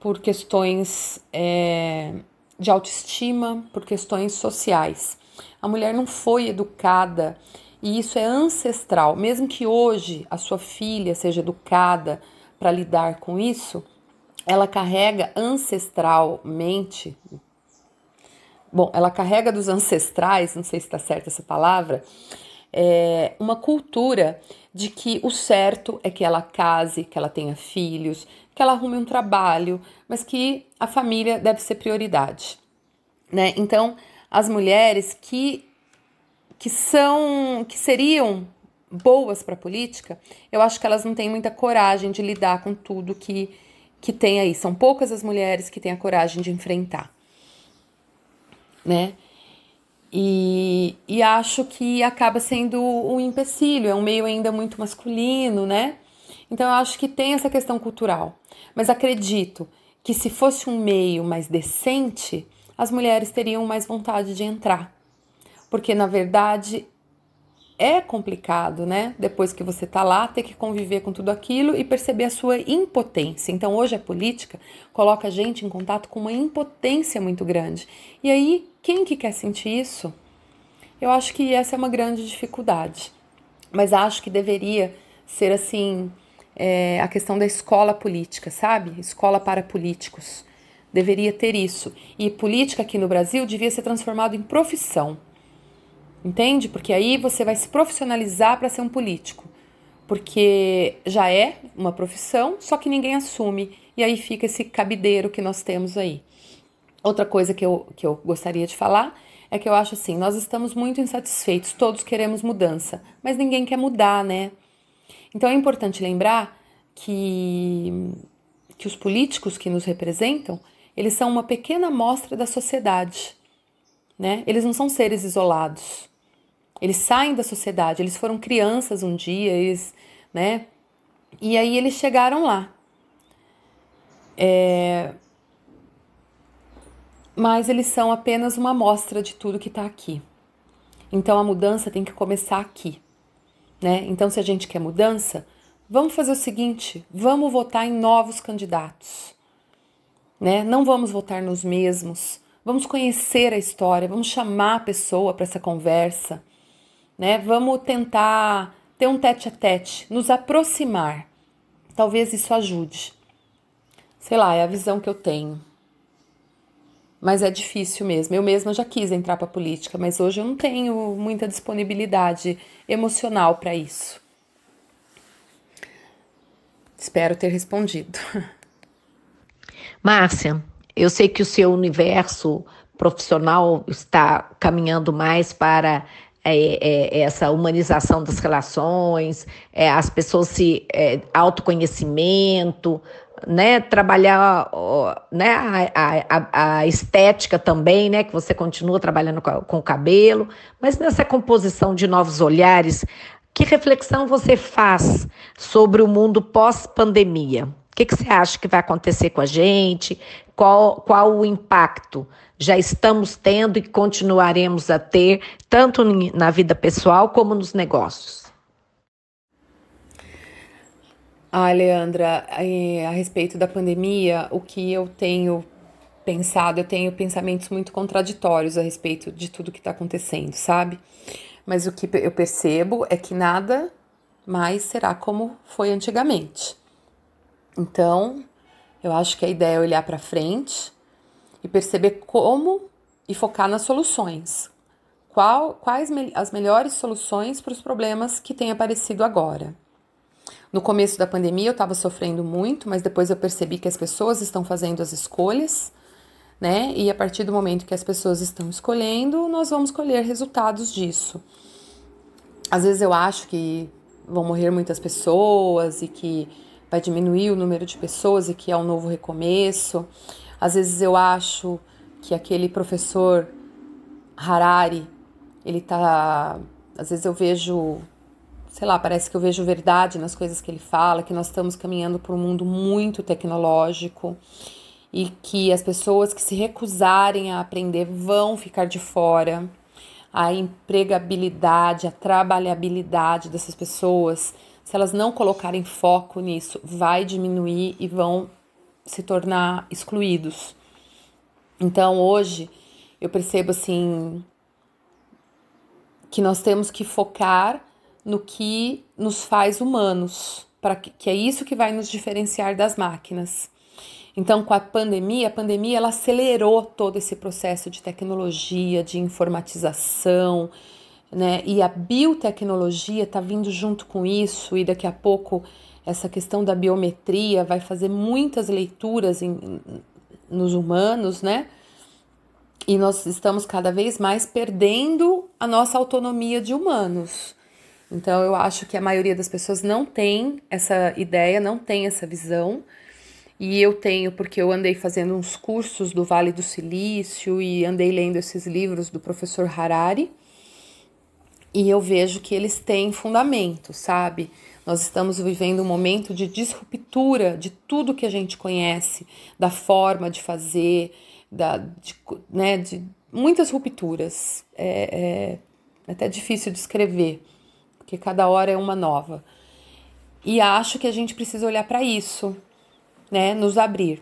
por questões é, de autoestima, por questões sociais. A mulher não foi educada e isso é ancestral. Mesmo que hoje a sua filha seja educada para lidar com isso, ela carrega ancestralmente. Bom, ela carrega dos ancestrais, não sei se está certa essa palavra, é, uma cultura de que o certo é que ela case, que ela tenha filhos, que ela arrume um trabalho, mas que a família deve ser prioridade, né? Então, as mulheres que que são que seriam boas para a política, eu acho que elas não têm muita coragem de lidar com tudo que que tem aí. São poucas as mulheres que têm a coragem de enfrentar, né? E, e acho que acaba sendo um empecilho, é um meio ainda muito masculino, né? Então eu acho que tem essa questão cultural. Mas acredito que se fosse um meio mais decente, as mulheres teriam mais vontade de entrar. Porque na verdade é complicado, né? Depois que você tá lá, ter que conviver com tudo aquilo e perceber a sua impotência. Então, hoje a política coloca a gente em contato com uma impotência muito grande. E aí, quem que quer sentir isso? Eu acho que essa é uma grande dificuldade. Mas acho que deveria ser assim é, a questão da escola política, sabe? Escola para políticos. Deveria ter isso. E política aqui no Brasil devia ser transformado em profissão. Entende? Porque aí você vai se profissionalizar para ser um político. Porque já é uma profissão, só que ninguém assume. E aí fica esse cabideiro que nós temos aí. Outra coisa que eu, que eu gostaria de falar é que eu acho assim: nós estamos muito insatisfeitos, todos queremos mudança, mas ninguém quer mudar, né? Então é importante lembrar que, que os políticos que nos representam, eles são uma pequena amostra da sociedade, né? Eles não são seres isolados. Eles saem da sociedade, eles foram crianças um dia, eles, né? E aí eles chegaram lá. É... Mas eles são apenas uma amostra de tudo que está aqui. Então a mudança tem que começar aqui, né? Então se a gente quer mudança, vamos fazer o seguinte: vamos votar em novos candidatos, né? Não vamos votar nos mesmos. Vamos conhecer a história, vamos chamar a pessoa para essa conversa, né? Vamos tentar ter um tete a tete, nos aproximar. Talvez isso ajude. Sei lá, é a visão que eu tenho. Mas é difícil mesmo. Eu mesma já quis entrar para a política, mas hoje eu não tenho muita disponibilidade emocional para isso. Espero ter respondido. Márcia, eu sei que o seu universo profissional está caminhando mais para é, é, essa humanização das relações, é, as pessoas se é, autoconhecimento, né, trabalhar né, a, a, a, estética também, né, que você continua trabalhando com, com o cabelo, mas nessa composição de novos olhares, que reflexão você faz sobre o mundo pós-pandemia? O que, que você acha que vai acontecer com a gente? Qual, qual o impacto já estamos tendo e continuaremos a ter, tanto na vida pessoal como nos negócios. Ah, Leandra, a respeito da pandemia, o que eu tenho pensado, eu tenho pensamentos muito contraditórios a respeito de tudo que está acontecendo, sabe? Mas o que eu percebo é que nada mais será como foi antigamente. Então, eu acho que a ideia é olhar para frente e perceber como e focar nas soluções. Qual, quais me, as melhores soluções para os problemas que têm aparecido agora? No começo da pandemia eu estava sofrendo muito, mas depois eu percebi que as pessoas estão fazendo as escolhas, né? E a partir do momento que as pessoas estão escolhendo, nós vamos colher resultados disso. Às vezes eu acho que vão morrer muitas pessoas e que vai diminuir o número de pessoas e que é um novo recomeço. Às vezes eu acho que aquele professor Harari, ele tá. Às vezes eu vejo, sei lá, parece que eu vejo verdade nas coisas que ele fala, que nós estamos caminhando para um mundo muito tecnológico e que as pessoas que se recusarem a aprender vão ficar de fora. A empregabilidade, a trabalhabilidade dessas pessoas, se elas não colocarem foco nisso, vai diminuir e vão se tornar excluídos. Então hoje eu percebo assim que nós temos que focar no que nos faz humanos, para que, que é isso que vai nos diferenciar das máquinas. Então, com a pandemia, a pandemia ela acelerou todo esse processo de tecnologia, de informatização, né? E a biotecnologia está vindo junto com isso, e daqui a pouco essa questão da biometria vai fazer muitas leituras em, nos humanos, né? E nós estamos cada vez mais perdendo a nossa autonomia de humanos. Então, eu acho que a maioria das pessoas não tem essa ideia, não tem essa visão. E eu tenho, porque eu andei fazendo uns cursos do Vale do Silício e andei lendo esses livros do professor Harari. E eu vejo que eles têm fundamento, sabe? Nós estamos vivendo um momento de disruptura de tudo que a gente conhece, da forma de fazer, da, de, né, de muitas rupturas. É, é até difícil de escrever, porque cada hora é uma nova. E acho que a gente precisa olhar para isso, né, nos abrir.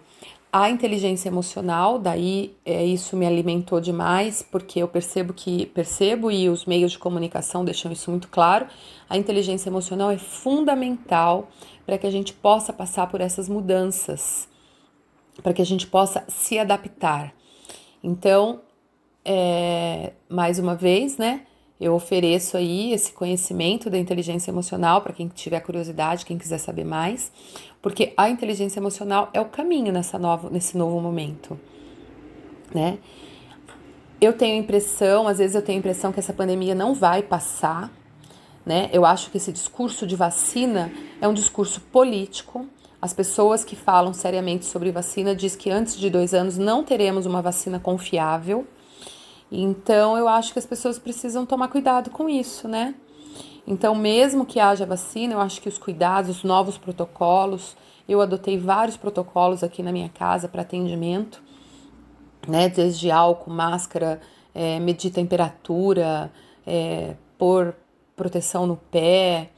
A inteligência emocional, daí é, isso me alimentou demais, porque eu percebo que percebo e os meios de comunicação deixam isso muito claro. A inteligência emocional é fundamental para que a gente possa passar por essas mudanças, para que a gente possa se adaptar. Então, é, mais uma vez, né? Eu ofereço aí esse conhecimento da inteligência emocional para quem tiver curiosidade, quem quiser saber mais porque a inteligência emocional é o caminho nessa nova, nesse novo momento, né? Eu tenho impressão, às vezes eu tenho impressão que essa pandemia não vai passar, Né? Eu acho que esse discurso de vacina é um discurso político. As pessoas que falam seriamente sobre vacina diz que antes de dois anos não teremos uma vacina confiável. Então eu acho que as pessoas precisam tomar cuidado com isso, né? Então, mesmo que haja vacina, eu acho que os cuidados, os novos protocolos, eu adotei vários protocolos aqui na minha casa para atendimento, né? Desde álcool, máscara, é, medir temperatura, é, pôr proteção no pé.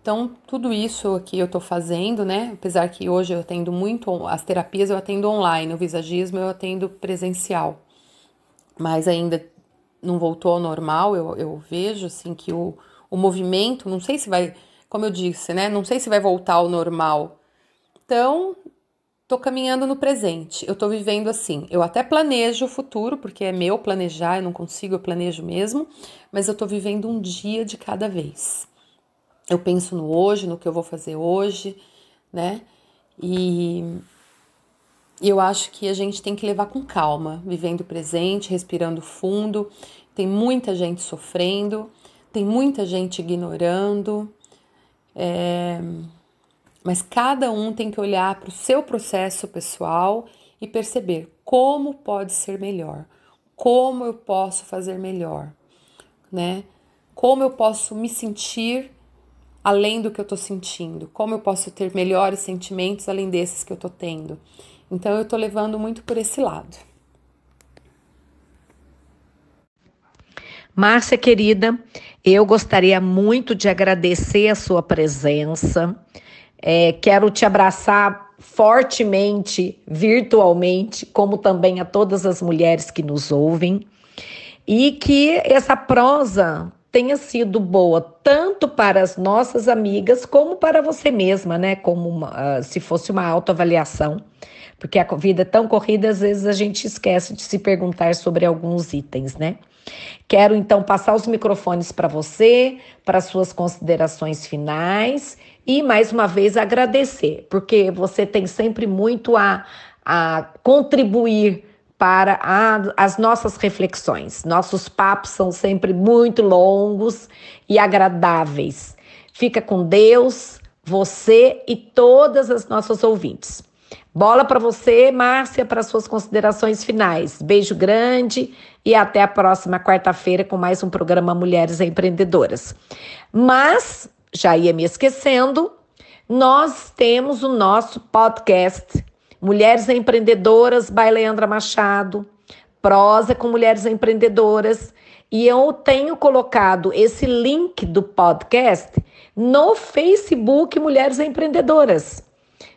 Então, tudo isso aqui eu estou fazendo, né? Apesar que hoje eu atendo muito, as terapias eu atendo online, o visagismo eu atendo presencial. Mas ainda não voltou ao normal, eu, eu vejo assim que o, o movimento, não sei se vai, como eu disse, né? Não sei se vai voltar ao normal. Então, tô caminhando no presente. Eu tô vivendo assim. Eu até planejo o futuro, porque é meu planejar, eu não consigo, eu planejo mesmo, mas eu tô vivendo um dia de cada vez. Eu penso no hoje, no que eu vou fazer hoje, né? E eu acho que a gente tem que levar com calma, vivendo o presente, respirando fundo. Tem muita gente sofrendo, tem muita gente ignorando. É mas cada um tem que olhar para o seu processo pessoal e perceber como pode ser melhor, como eu posso fazer melhor, né? Como eu posso me sentir além do que eu estou sentindo, como eu posso ter melhores sentimentos além desses que eu estou tendo. Então eu estou levando muito por esse lado. Márcia querida, eu gostaria muito de agradecer a sua presença. É, quero te abraçar fortemente, virtualmente, como também a todas as mulheres que nos ouvem. E que essa prosa tenha sido boa tanto para as nossas amigas como para você mesma, né? Como uma, uh, se fosse uma autoavaliação. Porque a vida é tão corrida, às vezes a gente esquece de se perguntar sobre alguns itens, né? Quero então passar os microfones para você, para suas considerações finais e mais uma vez agradecer, porque você tem sempre muito a, a contribuir para a, as nossas reflexões. Nossos papos são sempre muito longos e agradáveis. Fica com Deus, você e todas as nossas ouvintes. Bola para você, Márcia, para suas considerações finais. Beijo grande e até a próxima quarta-feira com mais um programa Mulheres Empreendedoras. Mas já ia me esquecendo, nós temos o nosso podcast Mulheres Empreendedoras by Leandra Machado, prosa com mulheres empreendedoras, e eu tenho colocado esse link do podcast no Facebook Mulheres Empreendedoras.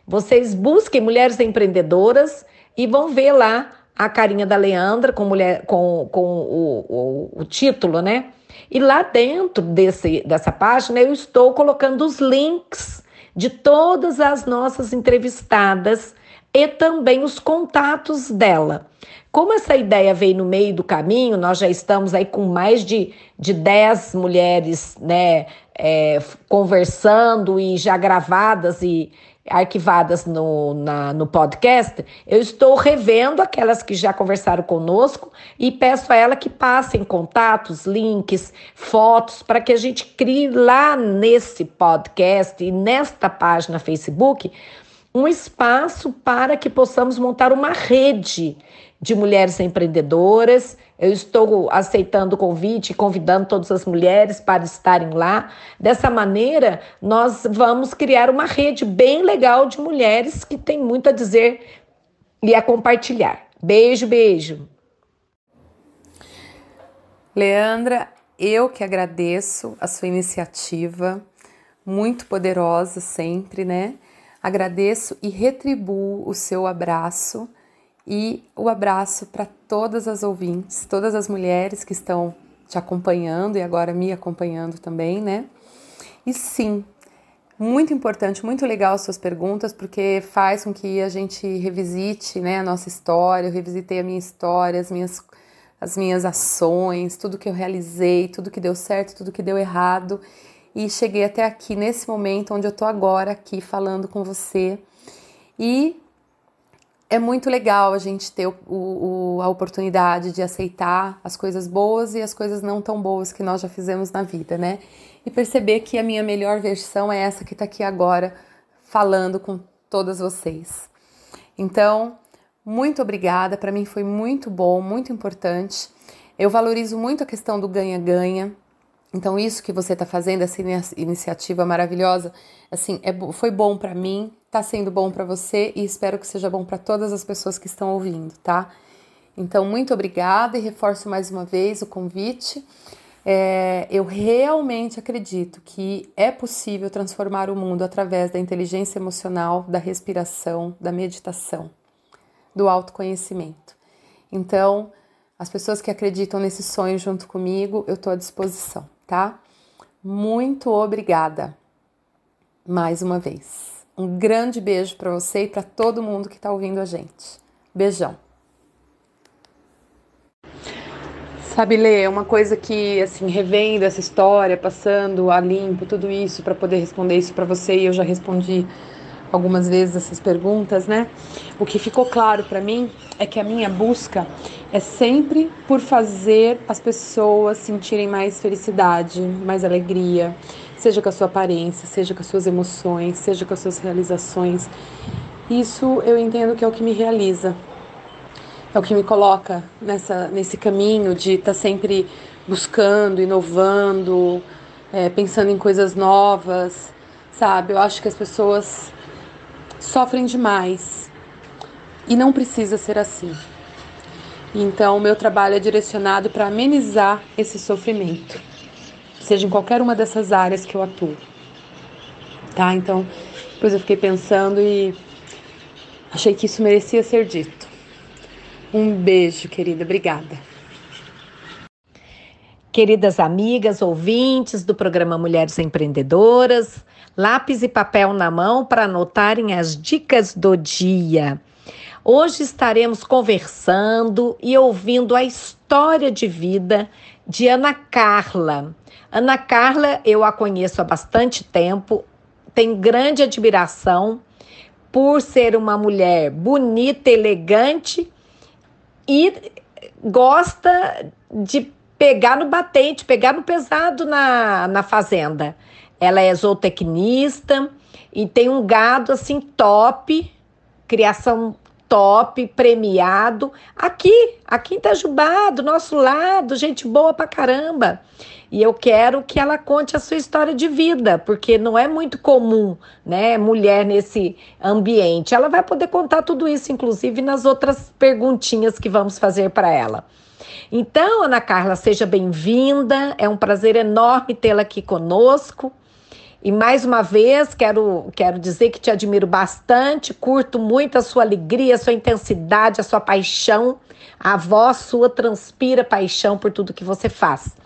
Vocês busquem Mulheres Empreendedoras e vão ver lá a carinha da Leandra com, mulher, com, com o, o, o título, né? E lá dentro desse, dessa página eu estou colocando os links de todas as nossas entrevistadas e também os contatos dela. Como essa ideia veio no meio do caminho, nós já estamos aí com mais de, de 10 mulheres né, é, conversando e já gravadas e, arquivadas no, na, no podcast, eu estou revendo aquelas que já conversaram conosco e peço a ela que passem contatos, links, fotos, para que a gente crie lá nesse podcast e nesta página Facebook um espaço para que possamos montar uma rede de mulheres empreendedoras. Eu estou aceitando o convite convidando todas as mulheres para estarem lá. Dessa maneira, nós vamos criar uma rede bem legal de mulheres que tem muito a dizer e a compartilhar. Beijo, beijo. Leandra, eu que agradeço a sua iniciativa, muito poderosa sempre, né? Agradeço e retribuo o seu abraço e o abraço para todas as ouvintes, todas as mulheres que estão te acompanhando e agora me acompanhando também, né? E sim, muito importante, muito legal as suas perguntas, porque faz com que a gente revisite né, a nossa história, eu revisitei a minha história, as minhas, as minhas ações, tudo que eu realizei, tudo que deu certo, tudo que deu errado. E cheguei até aqui, nesse momento onde eu tô agora aqui falando com você. E é muito legal a gente ter o, o, a oportunidade de aceitar as coisas boas e as coisas não tão boas que nós já fizemos na vida, né? E perceber que a minha melhor versão é essa que está aqui agora, falando com todas vocês. Então, muito obrigada, para mim foi muito bom, muito importante. Eu valorizo muito a questão do ganha-ganha. Então, isso que você está fazendo, essa iniciativa maravilhosa, assim, é, foi bom para mim, está sendo bom para você e espero que seja bom para todas as pessoas que estão ouvindo, tá? Então, muito obrigada e reforço mais uma vez o convite. É, eu realmente acredito que é possível transformar o mundo através da inteligência emocional, da respiração, da meditação, do autoconhecimento. Então, as pessoas que acreditam nesse sonho junto comigo, eu estou à disposição tá? Muito obrigada mais uma vez. Um grande beijo para você e para todo mundo que está ouvindo a gente. Beijão. Sabe, Lê, é uma coisa que, assim, revendo essa história, passando a limpo tudo isso para poder responder isso para você, e eu já respondi algumas vezes essas perguntas, né? O que ficou claro para mim é que a minha busca é sempre por fazer as pessoas sentirem mais felicidade, mais alegria, seja com a sua aparência, seja com as suas emoções, seja com as suas realizações. Isso eu entendo que é o que me realiza. É o que me coloca nessa, nesse caminho de estar tá sempre buscando, inovando, é, pensando em coisas novas, sabe? Eu acho que as pessoas sofrem demais. E não precisa ser assim. Então, o meu trabalho é direcionado para amenizar esse sofrimento, seja em qualquer uma dessas áreas que eu atuo. Tá? Então, depois eu fiquei pensando e achei que isso merecia ser dito. Um beijo, querida. Obrigada. Queridas amigas, ouvintes do programa Mulheres Empreendedoras, lápis e papel na mão para anotarem as dicas do dia. Hoje estaremos conversando e ouvindo a história de vida de Ana Carla. Ana Carla, eu a conheço há bastante tempo, tenho grande admiração por ser uma mulher bonita, elegante e gosta de pegar no batente, pegar no pesado na, na fazenda. Ela é zootecnista e tem um gado assim top, criação top, premiado, aqui, aqui em Itajubá, do nosso lado, gente boa pra caramba. E eu quero que ela conte a sua história de vida, porque não é muito comum, né, mulher nesse ambiente. Ela vai poder contar tudo isso, inclusive nas outras perguntinhas que vamos fazer para ela. Então, Ana Carla, seja bem-vinda. É um prazer enorme tê-la aqui conosco. E mais uma vez, quero, quero dizer que te admiro bastante, curto muito a sua alegria, a sua intensidade, a sua paixão. A voz sua transpira paixão por tudo que você faz.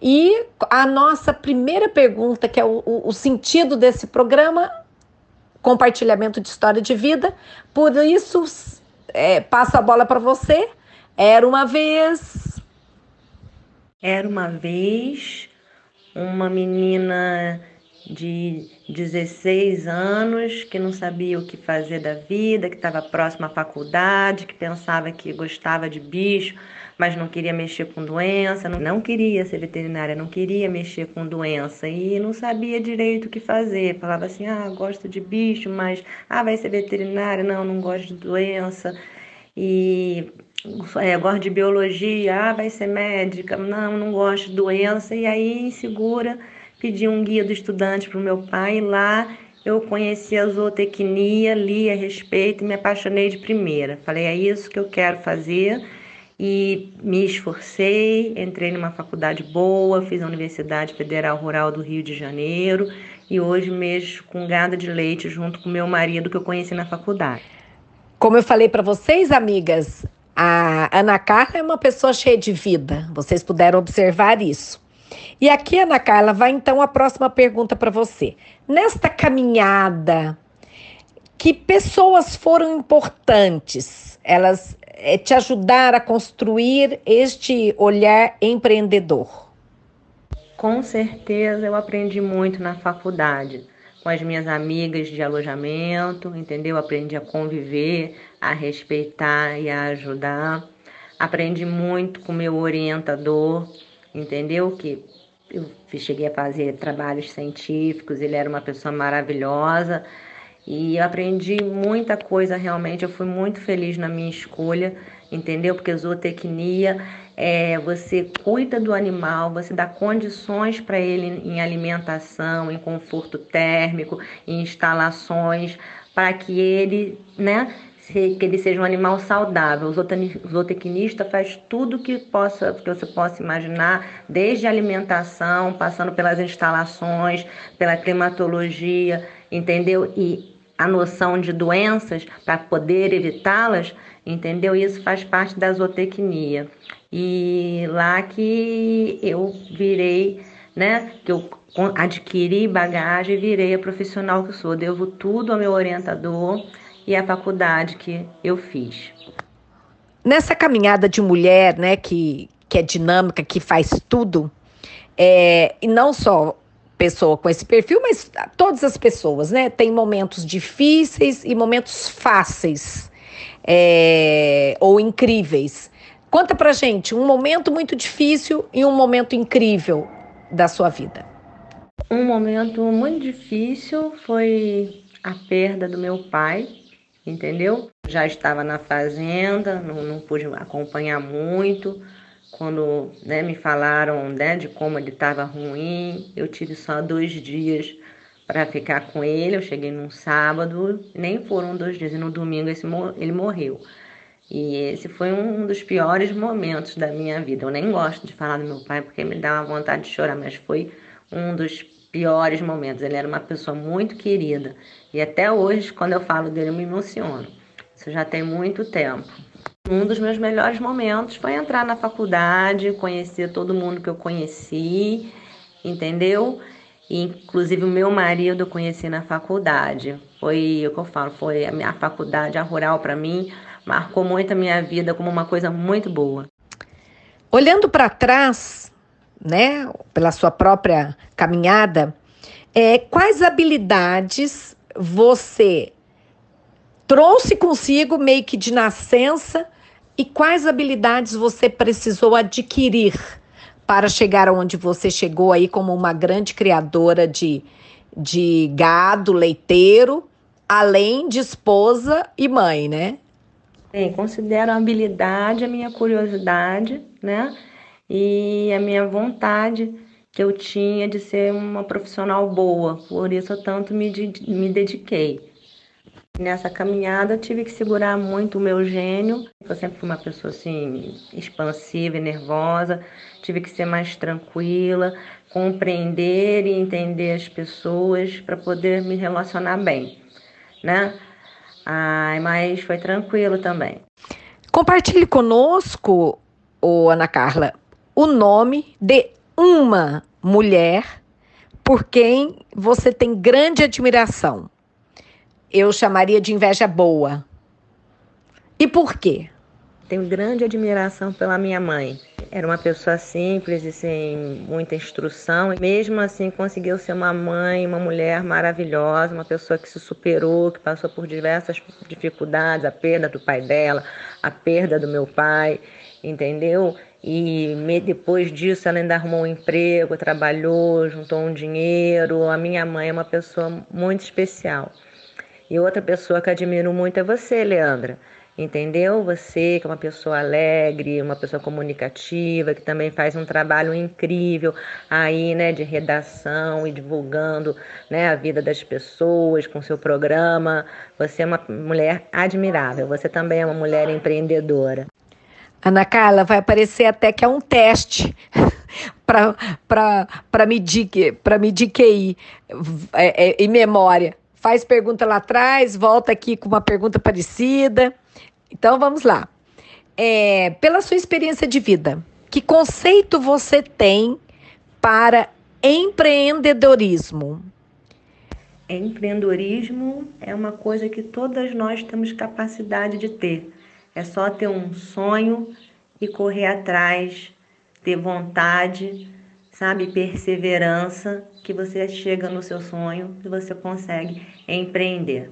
E a nossa primeira pergunta, que é o, o, o sentido desse programa, compartilhamento de história de vida. Por isso, é, passo a bola para você. Era uma vez. Era uma vez uma menina de 16 anos, que não sabia o que fazer da vida, que estava próxima à faculdade, que pensava que gostava de bicho, mas não queria mexer com doença, não queria ser veterinária, não queria mexer com doença e não sabia direito o que fazer. Falava assim: ah, gosto de bicho, mas ah, vai ser veterinária, não, não gosto de doença. E é, gosto de biologia, ah, vai ser médica, não, não gosto de doença. E aí, insegura pedi um guia do estudante para o meu pai lá eu conheci a zootecnia, li a respeito e me apaixonei de primeira. Falei, é isso que eu quero fazer e me esforcei, entrei numa faculdade boa, fiz a Universidade Federal Rural do Rio de Janeiro e hoje mexo com gado de leite junto com meu marido que eu conheci na faculdade. Como eu falei para vocês, amigas, a Ana Carla é uma pessoa cheia de vida. Vocês puderam observar isso. E aqui, Ana Carla, vai então a próxima pergunta para você. Nesta caminhada, que pessoas foram importantes? Elas é, te ajudaram a construir este olhar empreendedor? Com certeza eu aprendi muito na faculdade. com as minhas amigas de alojamento, entendeu? Aprendi a conviver, a respeitar e a ajudar. Aprendi muito com meu orientador, entendeu? Que eu cheguei a fazer trabalhos científicos, ele era uma pessoa maravilhosa e eu aprendi muita coisa realmente. Eu fui muito feliz na minha escolha, entendeu? Porque zootecnia é você cuida do animal, você dá condições para ele em alimentação, em conforto térmico, em instalações, para que ele, né? Que ele seja um animal saudável. O zootecnista faz tudo que, possa, que você possa imaginar, desde a alimentação, passando pelas instalações, pela climatologia, entendeu? E a noção de doenças para poder evitá-las, entendeu? Isso faz parte da zootecnia. E lá que eu virei, né? Que eu adquiri bagagem e virei a profissional que sou. Devo tudo ao meu orientador e a faculdade que eu fiz. Nessa caminhada de mulher, né, que, que é dinâmica, que faz tudo, é, e não só pessoa com esse perfil, mas todas as pessoas, né? Tem momentos difíceis e momentos fáceis é, ou incríveis. Conta pra gente um momento muito difícil e um momento incrível da sua vida. Um momento muito difícil foi a perda do meu pai, entendeu? Já estava na fazenda, não, não pude acompanhar muito. Quando né, me falaram né, de como ele estava ruim, eu tive só dois dias para ficar com ele. Eu cheguei num sábado, nem foram dois dias, e no domingo esse, ele morreu. E esse foi um dos piores momentos da minha vida. Eu nem gosto de falar do meu pai porque me dá uma vontade de chorar, mas foi um dos piores momentos. Ele era uma pessoa muito querida. E até hoje, quando eu falo dele, eu me emociono. Isso já tem muito tempo. Um dos meus melhores momentos foi entrar na faculdade, conhecer todo mundo que eu conheci, entendeu? Inclusive o meu marido eu conheci na faculdade. Foi o que eu falo, foi a minha faculdade, a rural para mim, marcou muito a minha vida como uma coisa muito boa. Olhando para trás, né, pela sua própria caminhada, é, quais habilidades você trouxe consigo meio que de nascença e quais habilidades você precisou adquirir para chegar onde você chegou aí como uma grande criadora de, de gado leiteiro, além de esposa e mãe, né? Sim, considero a habilidade a minha curiosidade, né? E a minha vontade que eu tinha de ser uma profissional boa. Por isso eu tanto me, me dediquei. Nessa caminhada tive que segurar muito o meu gênio. Eu sempre fui uma pessoa assim expansiva e nervosa. Tive que ser mais tranquila, compreender e entender as pessoas para poder me relacionar bem, né? Ai, mas foi tranquilo também. Compartilhe conosco, ô Ana Carla, o nome de uma mulher por quem você tem grande admiração. Eu chamaria de inveja boa. E por quê? Tenho grande admiração pela minha mãe. Era uma pessoa simples e sem muita instrução, e mesmo assim conseguiu ser uma mãe, uma mulher maravilhosa, uma pessoa que se superou, que passou por diversas dificuldades, a perda do pai dela, a perda do meu pai, entendeu? E depois disso ela ainda arrumou um emprego, trabalhou, juntou um dinheiro. A minha mãe é uma pessoa muito especial. E outra pessoa que admiro muito é você, Leandra. Entendeu? Você que é uma pessoa alegre, uma pessoa comunicativa, que também faz um trabalho incrível aí, né, de redação e divulgando, né, a vida das pessoas com seu programa. Você é uma mulher admirável. Você também é uma mulher empreendedora. Ana Carla, vai aparecer até que é um teste para medir, medir QI é, é, em memória. Faz pergunta lá atrás, volta aqui com uma pergunta parecida. Então vamos lá. É, pela sua experiência de vida, que conceito você tem para empreendedorismo? Empreendedorismo é uma coisa que todas nós temos capacidade de ter é só ter um sonho e correr atrás, ter vontade, sabe, perseverança, que você chega no seu sonho e você consegue empreender.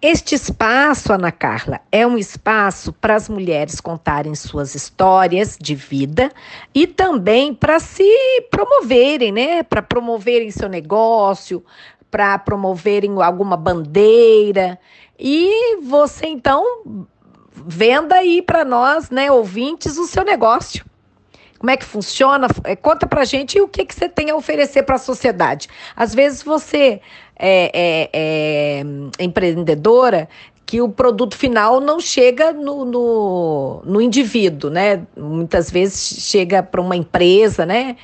Este espaço, Ana Carla, é um espaço para as mulheres contarem suas histórias de vida e também para se promoverem, né? Para promoverem seu negócio, para promoverem alguma bandeira. E você então venda aí para nós, né, ouvintes, o seu negócio. Como é que funciona? É, conta pra gente o que, que você tem a oferecer para a sociedade. Às vezes você é, é, é, empreendedora que o produto final não chega no, no, no indivíduo, né? Muitas vezes chega para uma empresa, né?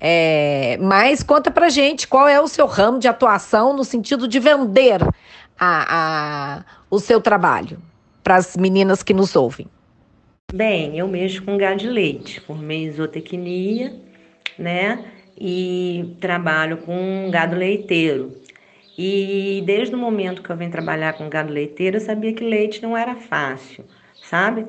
É, mas conta pra gente qual é o seu ramo de atuação no sentido de vender a, a o seu trabalho para as meninas que nos ouvem. Bem, eu mexo com gado de leite, formei zootecnia, né? E trabalho com gado leiteiro. E desde o momento que eu venho trabalhar com gado leiteiro, eu sabia que leite não era fácil, sabe?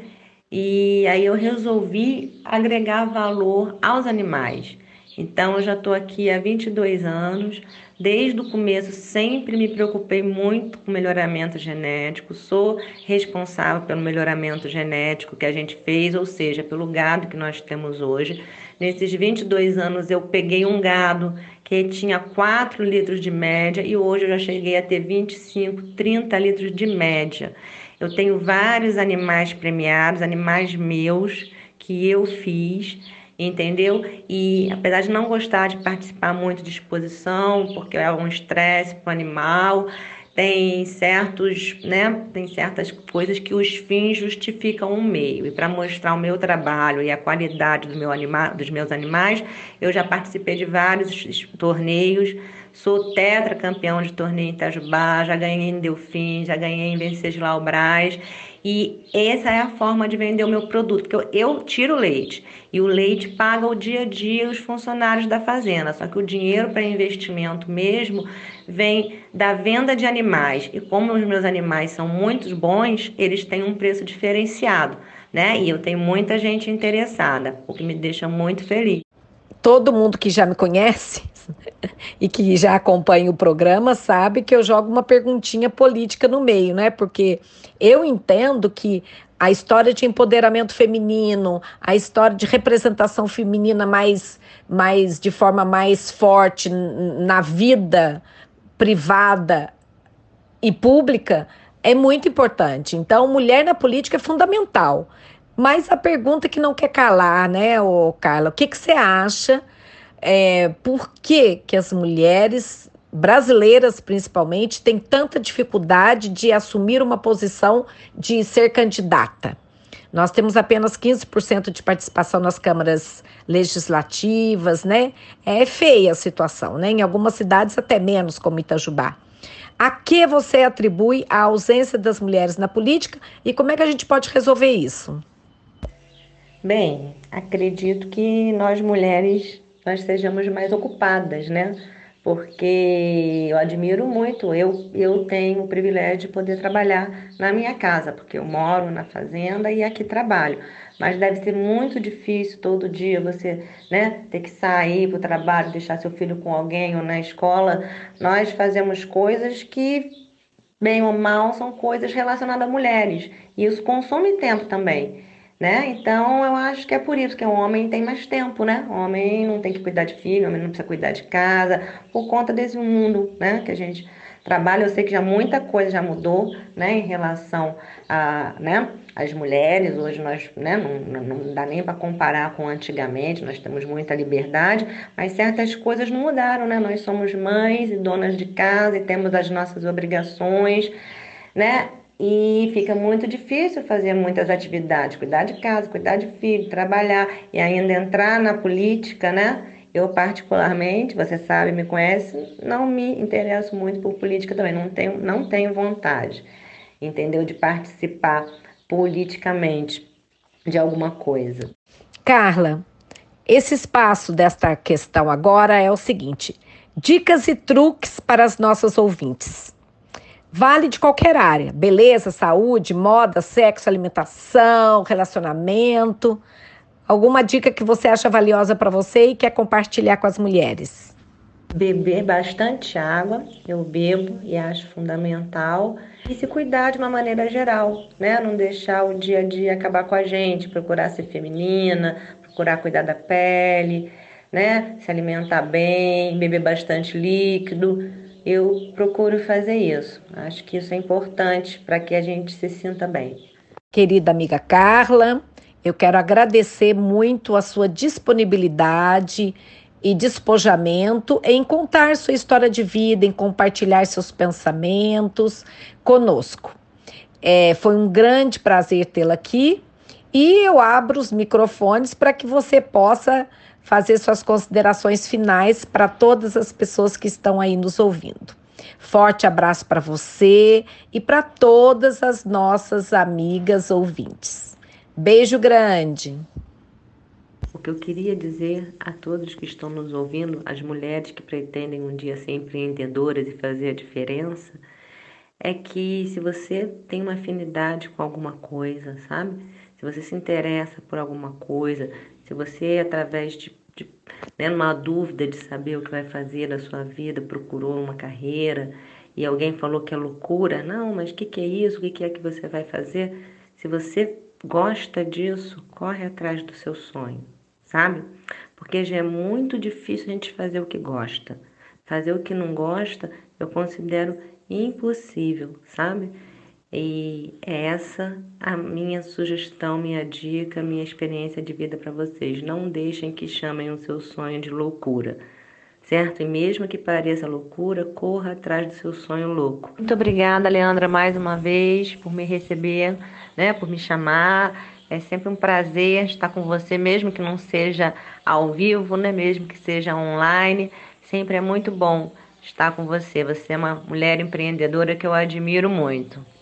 E aí eu resolvi agregar valor aos animais. Então eu já estou aqui há 22 anos, Desde o começo sempre me preocupei muito com melhoramento genético, sou responsável pelo melhoramento genético que a gente fez, ou seja, pelo gado que nós temos hoje. Nesses 22 anos eu peguei um gado que tinha 4 litros de média e hoje eu já cheguei a ter 25, 30 litros de média. Eu tenho vários animais premiados, animais meus que eu fiz entendeu? E apesar de não gostar de participar muito de exposição, porque é um estresse para o animal, tem certos, né, tem certas coisas que os fins justificam um meio. E para mostrar o meu trabalho e a qualidade do meu anima, dos meus animais, eu já participei de vários torneios, sou tetracampeão de torneio em Itajubá, já ganhei em Delfim, já ganhei em Venceslau Braz. E essa é a forma de vender o meu produto, porque eu, eu tiro leite e o leite paga o dia a dia os funcionários da fazenda. Só que o dinheiro para investimento mesmo vem da venda de animais. E como os meus animais são muito bons, eles têm um preço diferenciado, né? E eu tenho muita gente interessada, o que me deixa muito feliz. Todo mundo que já me conhece e que já acompanha o programa sabe que eu jogo uma perguntinha política no meio, né? Porque eu entendo que a história de empoderamento feminino, a história de representação feminina mais, mais de forma mais forte na vida privada e pública é muito importante. Então, mulher na política é fundamental. Mas a pergunta que não quer calar, né, ô Carla, o que, que você acha? É, por que, que as mulheres brasileiras, principalmente, têm tanta dificuldade de assumir uma posição de ser candidata. Nós temos apenas 15% de participação nas câmaras legislativas, né? É feia a situação, né? Em algumas cidades até menos, como Itajubá. A que você atribui a ausência das mulheres na política e como é que a gente pode resolver isso? Bem, acredito que nós mulheres nós sejamos mais ocupadas, né? Porque eu admiro muito, eu, eu tenho o privilégio de poder trabalhar na minha casa, porque eu moro na fazenda e aqui trabalho. Mas deve ser muito difícil todo dia você né, ter que sair para o trabalho, deixar seu filho com alguém ou na escola. Nós fazemos coisas que, bem ou mal, são coisas relacionadas a mulheres. E isso consome tempo também né? Então eu acho que é por isso que o homem tem mais tempo, né? O homem não tem que cuidar de filho, o homem não precisa cuidar de casa, por conta desse mundo, né? Que a gente trabalha. Eu sei que já muita coisa já mudou, né? Em relação a, né? As mulheres hoje nós, né? Não, não dá nem para comparar com antigamente. Nós temos muita liberdade, mas certas coisas não mudaram, né? Nós somos mães e donas de casa e temos as nossas obrigações, né? E fica muito difícil fazer muitas atividades, cuidar de casa, cuidar de filho, trabalhar e ainda entrar na política, né? Eu particularmente, você sabe, me conhece, não me interesso muito por política também, não tenho, não tenho vontade, entendeu? De participar politicamente de alguma coisa. Carla, esse espaço desta questão agora é o seguinte: dicas e truques para as nossas ouvintes. Vale de qualquer área: beleza, saúde, moda, sexo, alimentação, relacionamento. Alguma dica que você acha valiosa para você e quer compartilhar com as mulheres? Beber bastante água, eu bebo e acho fundamental. E se cuidar de uma maneira geral, né? Não deixar o dia a dia acabar com a gente, procurar ser feminina, procurar cuidar da pele, né? Se alimentar bem, beber bastante líquido. Eu procuro fazer isso. Acho que isso é importante para que a gente se sinta bem. Querida amiga Carla, eu quero agradecer muito a sua disponibilidade e despojamento em contar sua história de vida, em compartilhar seus pensamentos conosco. É, foi um grande prazer tê-la aqui e eu abro os microfones para que você possa fazer suas considerações finais para todas as pessoas que estão aí nos ouvindo. Forte abraço para você e para todas as nossas amigas ouvintes. Beijo grande. O que eu queria dizer a todos que estão nos ouvindo, as mulheres que pretendem um dia ser empreendedoras e fazer a diferença, é que se você tem uma afinidade com alguma coisa, sabe? Se você se interessa por alguma coisa, se você, através de, de né, uma dúvida de saber o que vai fazer da sua vida, procurou uma carreira e alguém falou que é loucura, não, mas o que, que é isso? O que, que é que você vai fazer? Se você gosta disso, corre atrás do seu sonho sabe? Porque já é muito difícil a gente fazer o que gosta. Fazer o que não gosta, eu considero impossível, sabe? E é essa a minha sugestão, minha dica, minha experiência de vida para vocês. Não deixem que chamem o seu sonho de loucura, certo? E mesmo que pareça loucura, corra atrás do seu sonho louco. Muito obrigada, Leandra, mais uma vez por me receber, né? Por me chamar é sempre um prazer estar com você, mesmo que não seja ao vivo, né? mesmo que seja online. Sempre é muito bom estar com você. Você é uma mulher empreendedora que eu admiro muito.